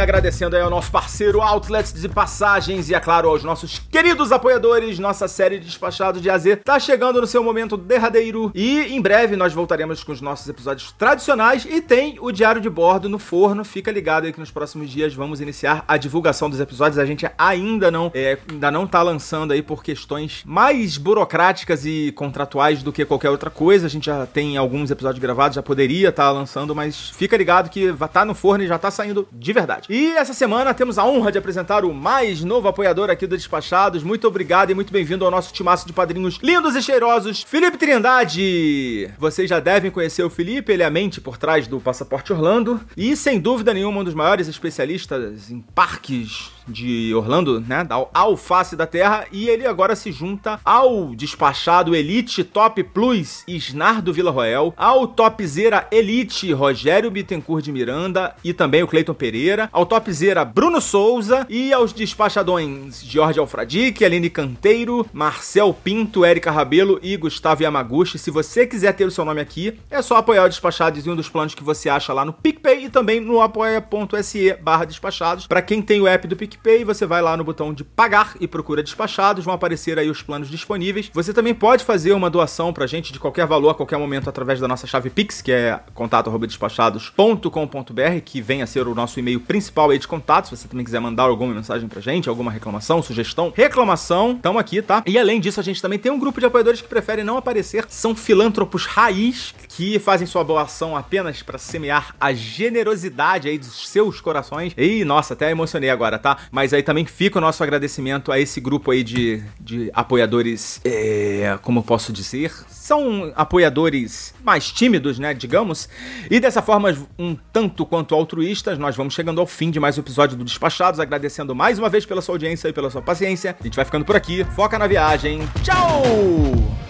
Agradecendo aí ao nosso parceiro Outlets de Passagens e, é claro, aos nossos queridos apoiadores. Nossa série de Despachados de AZ tá chegando no seu momento derradeiro e em breve nós voltaremos com os nossos episódios tradicionais e tem o Diário de Bordo no forno. Fica ligado aí que nos próximos dias vamos iniciar a divulgação dos episódios. A gente ainda não, é, ainda não tá lançando aí por questões mais burocráticas e contratuais do que qualquer outra coisa. A gente já tem alguns episódios gravados, já poderia estar tá lançando, mas fica ligado que tá no forno e já tá saindo de verdade. E essa semana temos a honra de apresentar o mais novo apoiador aqui do Despachados. Muito obrigado e muito bem-vindo ao nosso timaço de padrinhos lindos e cheirosos, Felipe Trindade. Vocês já devem conhecer o Felipe, ele é a mente por trás do Passaporte Orlando e sem dúvida nenhuma um dos maiores especialistas em parques de Orlando, né, da Alface da Terra, e ele agora se junta ao despachado Elite Top Plus Isnardo Vila Roel, ao Topzera Elite Rogério Bittencourt de Miranda e também o Cleiton Pereira, Topzera Bruno Souza e aos despachadões Jorge Alfradique, Aline Canteiro, Marcel Pinto, Érica Rabelo e Gustavo Yamaguchi. Se você quiser ter o seu nome aqui, é só apoiar o Despachados em um dos planos que você acha lá no PicPay e também no apoia.se barra despachados. Para quem tem o app do PicPay, você vai lá no botão de pagar e procura despachados, vão aparecer aí os planos disponíveis. Você também pode fazer uma doação pra gente de qualquer valor a qualquer momento através da nossa chave Pix, que é contato@despachados.com.br, que vem a ser o nosso e-mail principal aí de contato. Se você também quiser mandar alguma mensagem pra gente, alguma reclamação, sugestão, reclamação, estamos aqui, tá? E além disso, a gente também tem um grupo de apoiadores que preferem não aparecer, são filântropos raiz que fazem sua doação apenas para semear a generosidade aí dos seus corações. E nossa, até emocionei agora, tá? Mas aí também fica o nosso agradecimento a esse grupo aí de, de apoiadores, é, como eu posso dizer, são apoiadores mais tímidos, né, digamos. E dessa forma, um tanto quanto altruístas, nós vamos chegando ao fim de mais um episódio do Despachados, agradecendo mais uma vez pela sua audiência e pela sua paciência. A gente vai ficando por aqui. Foca na viagem. Tchau!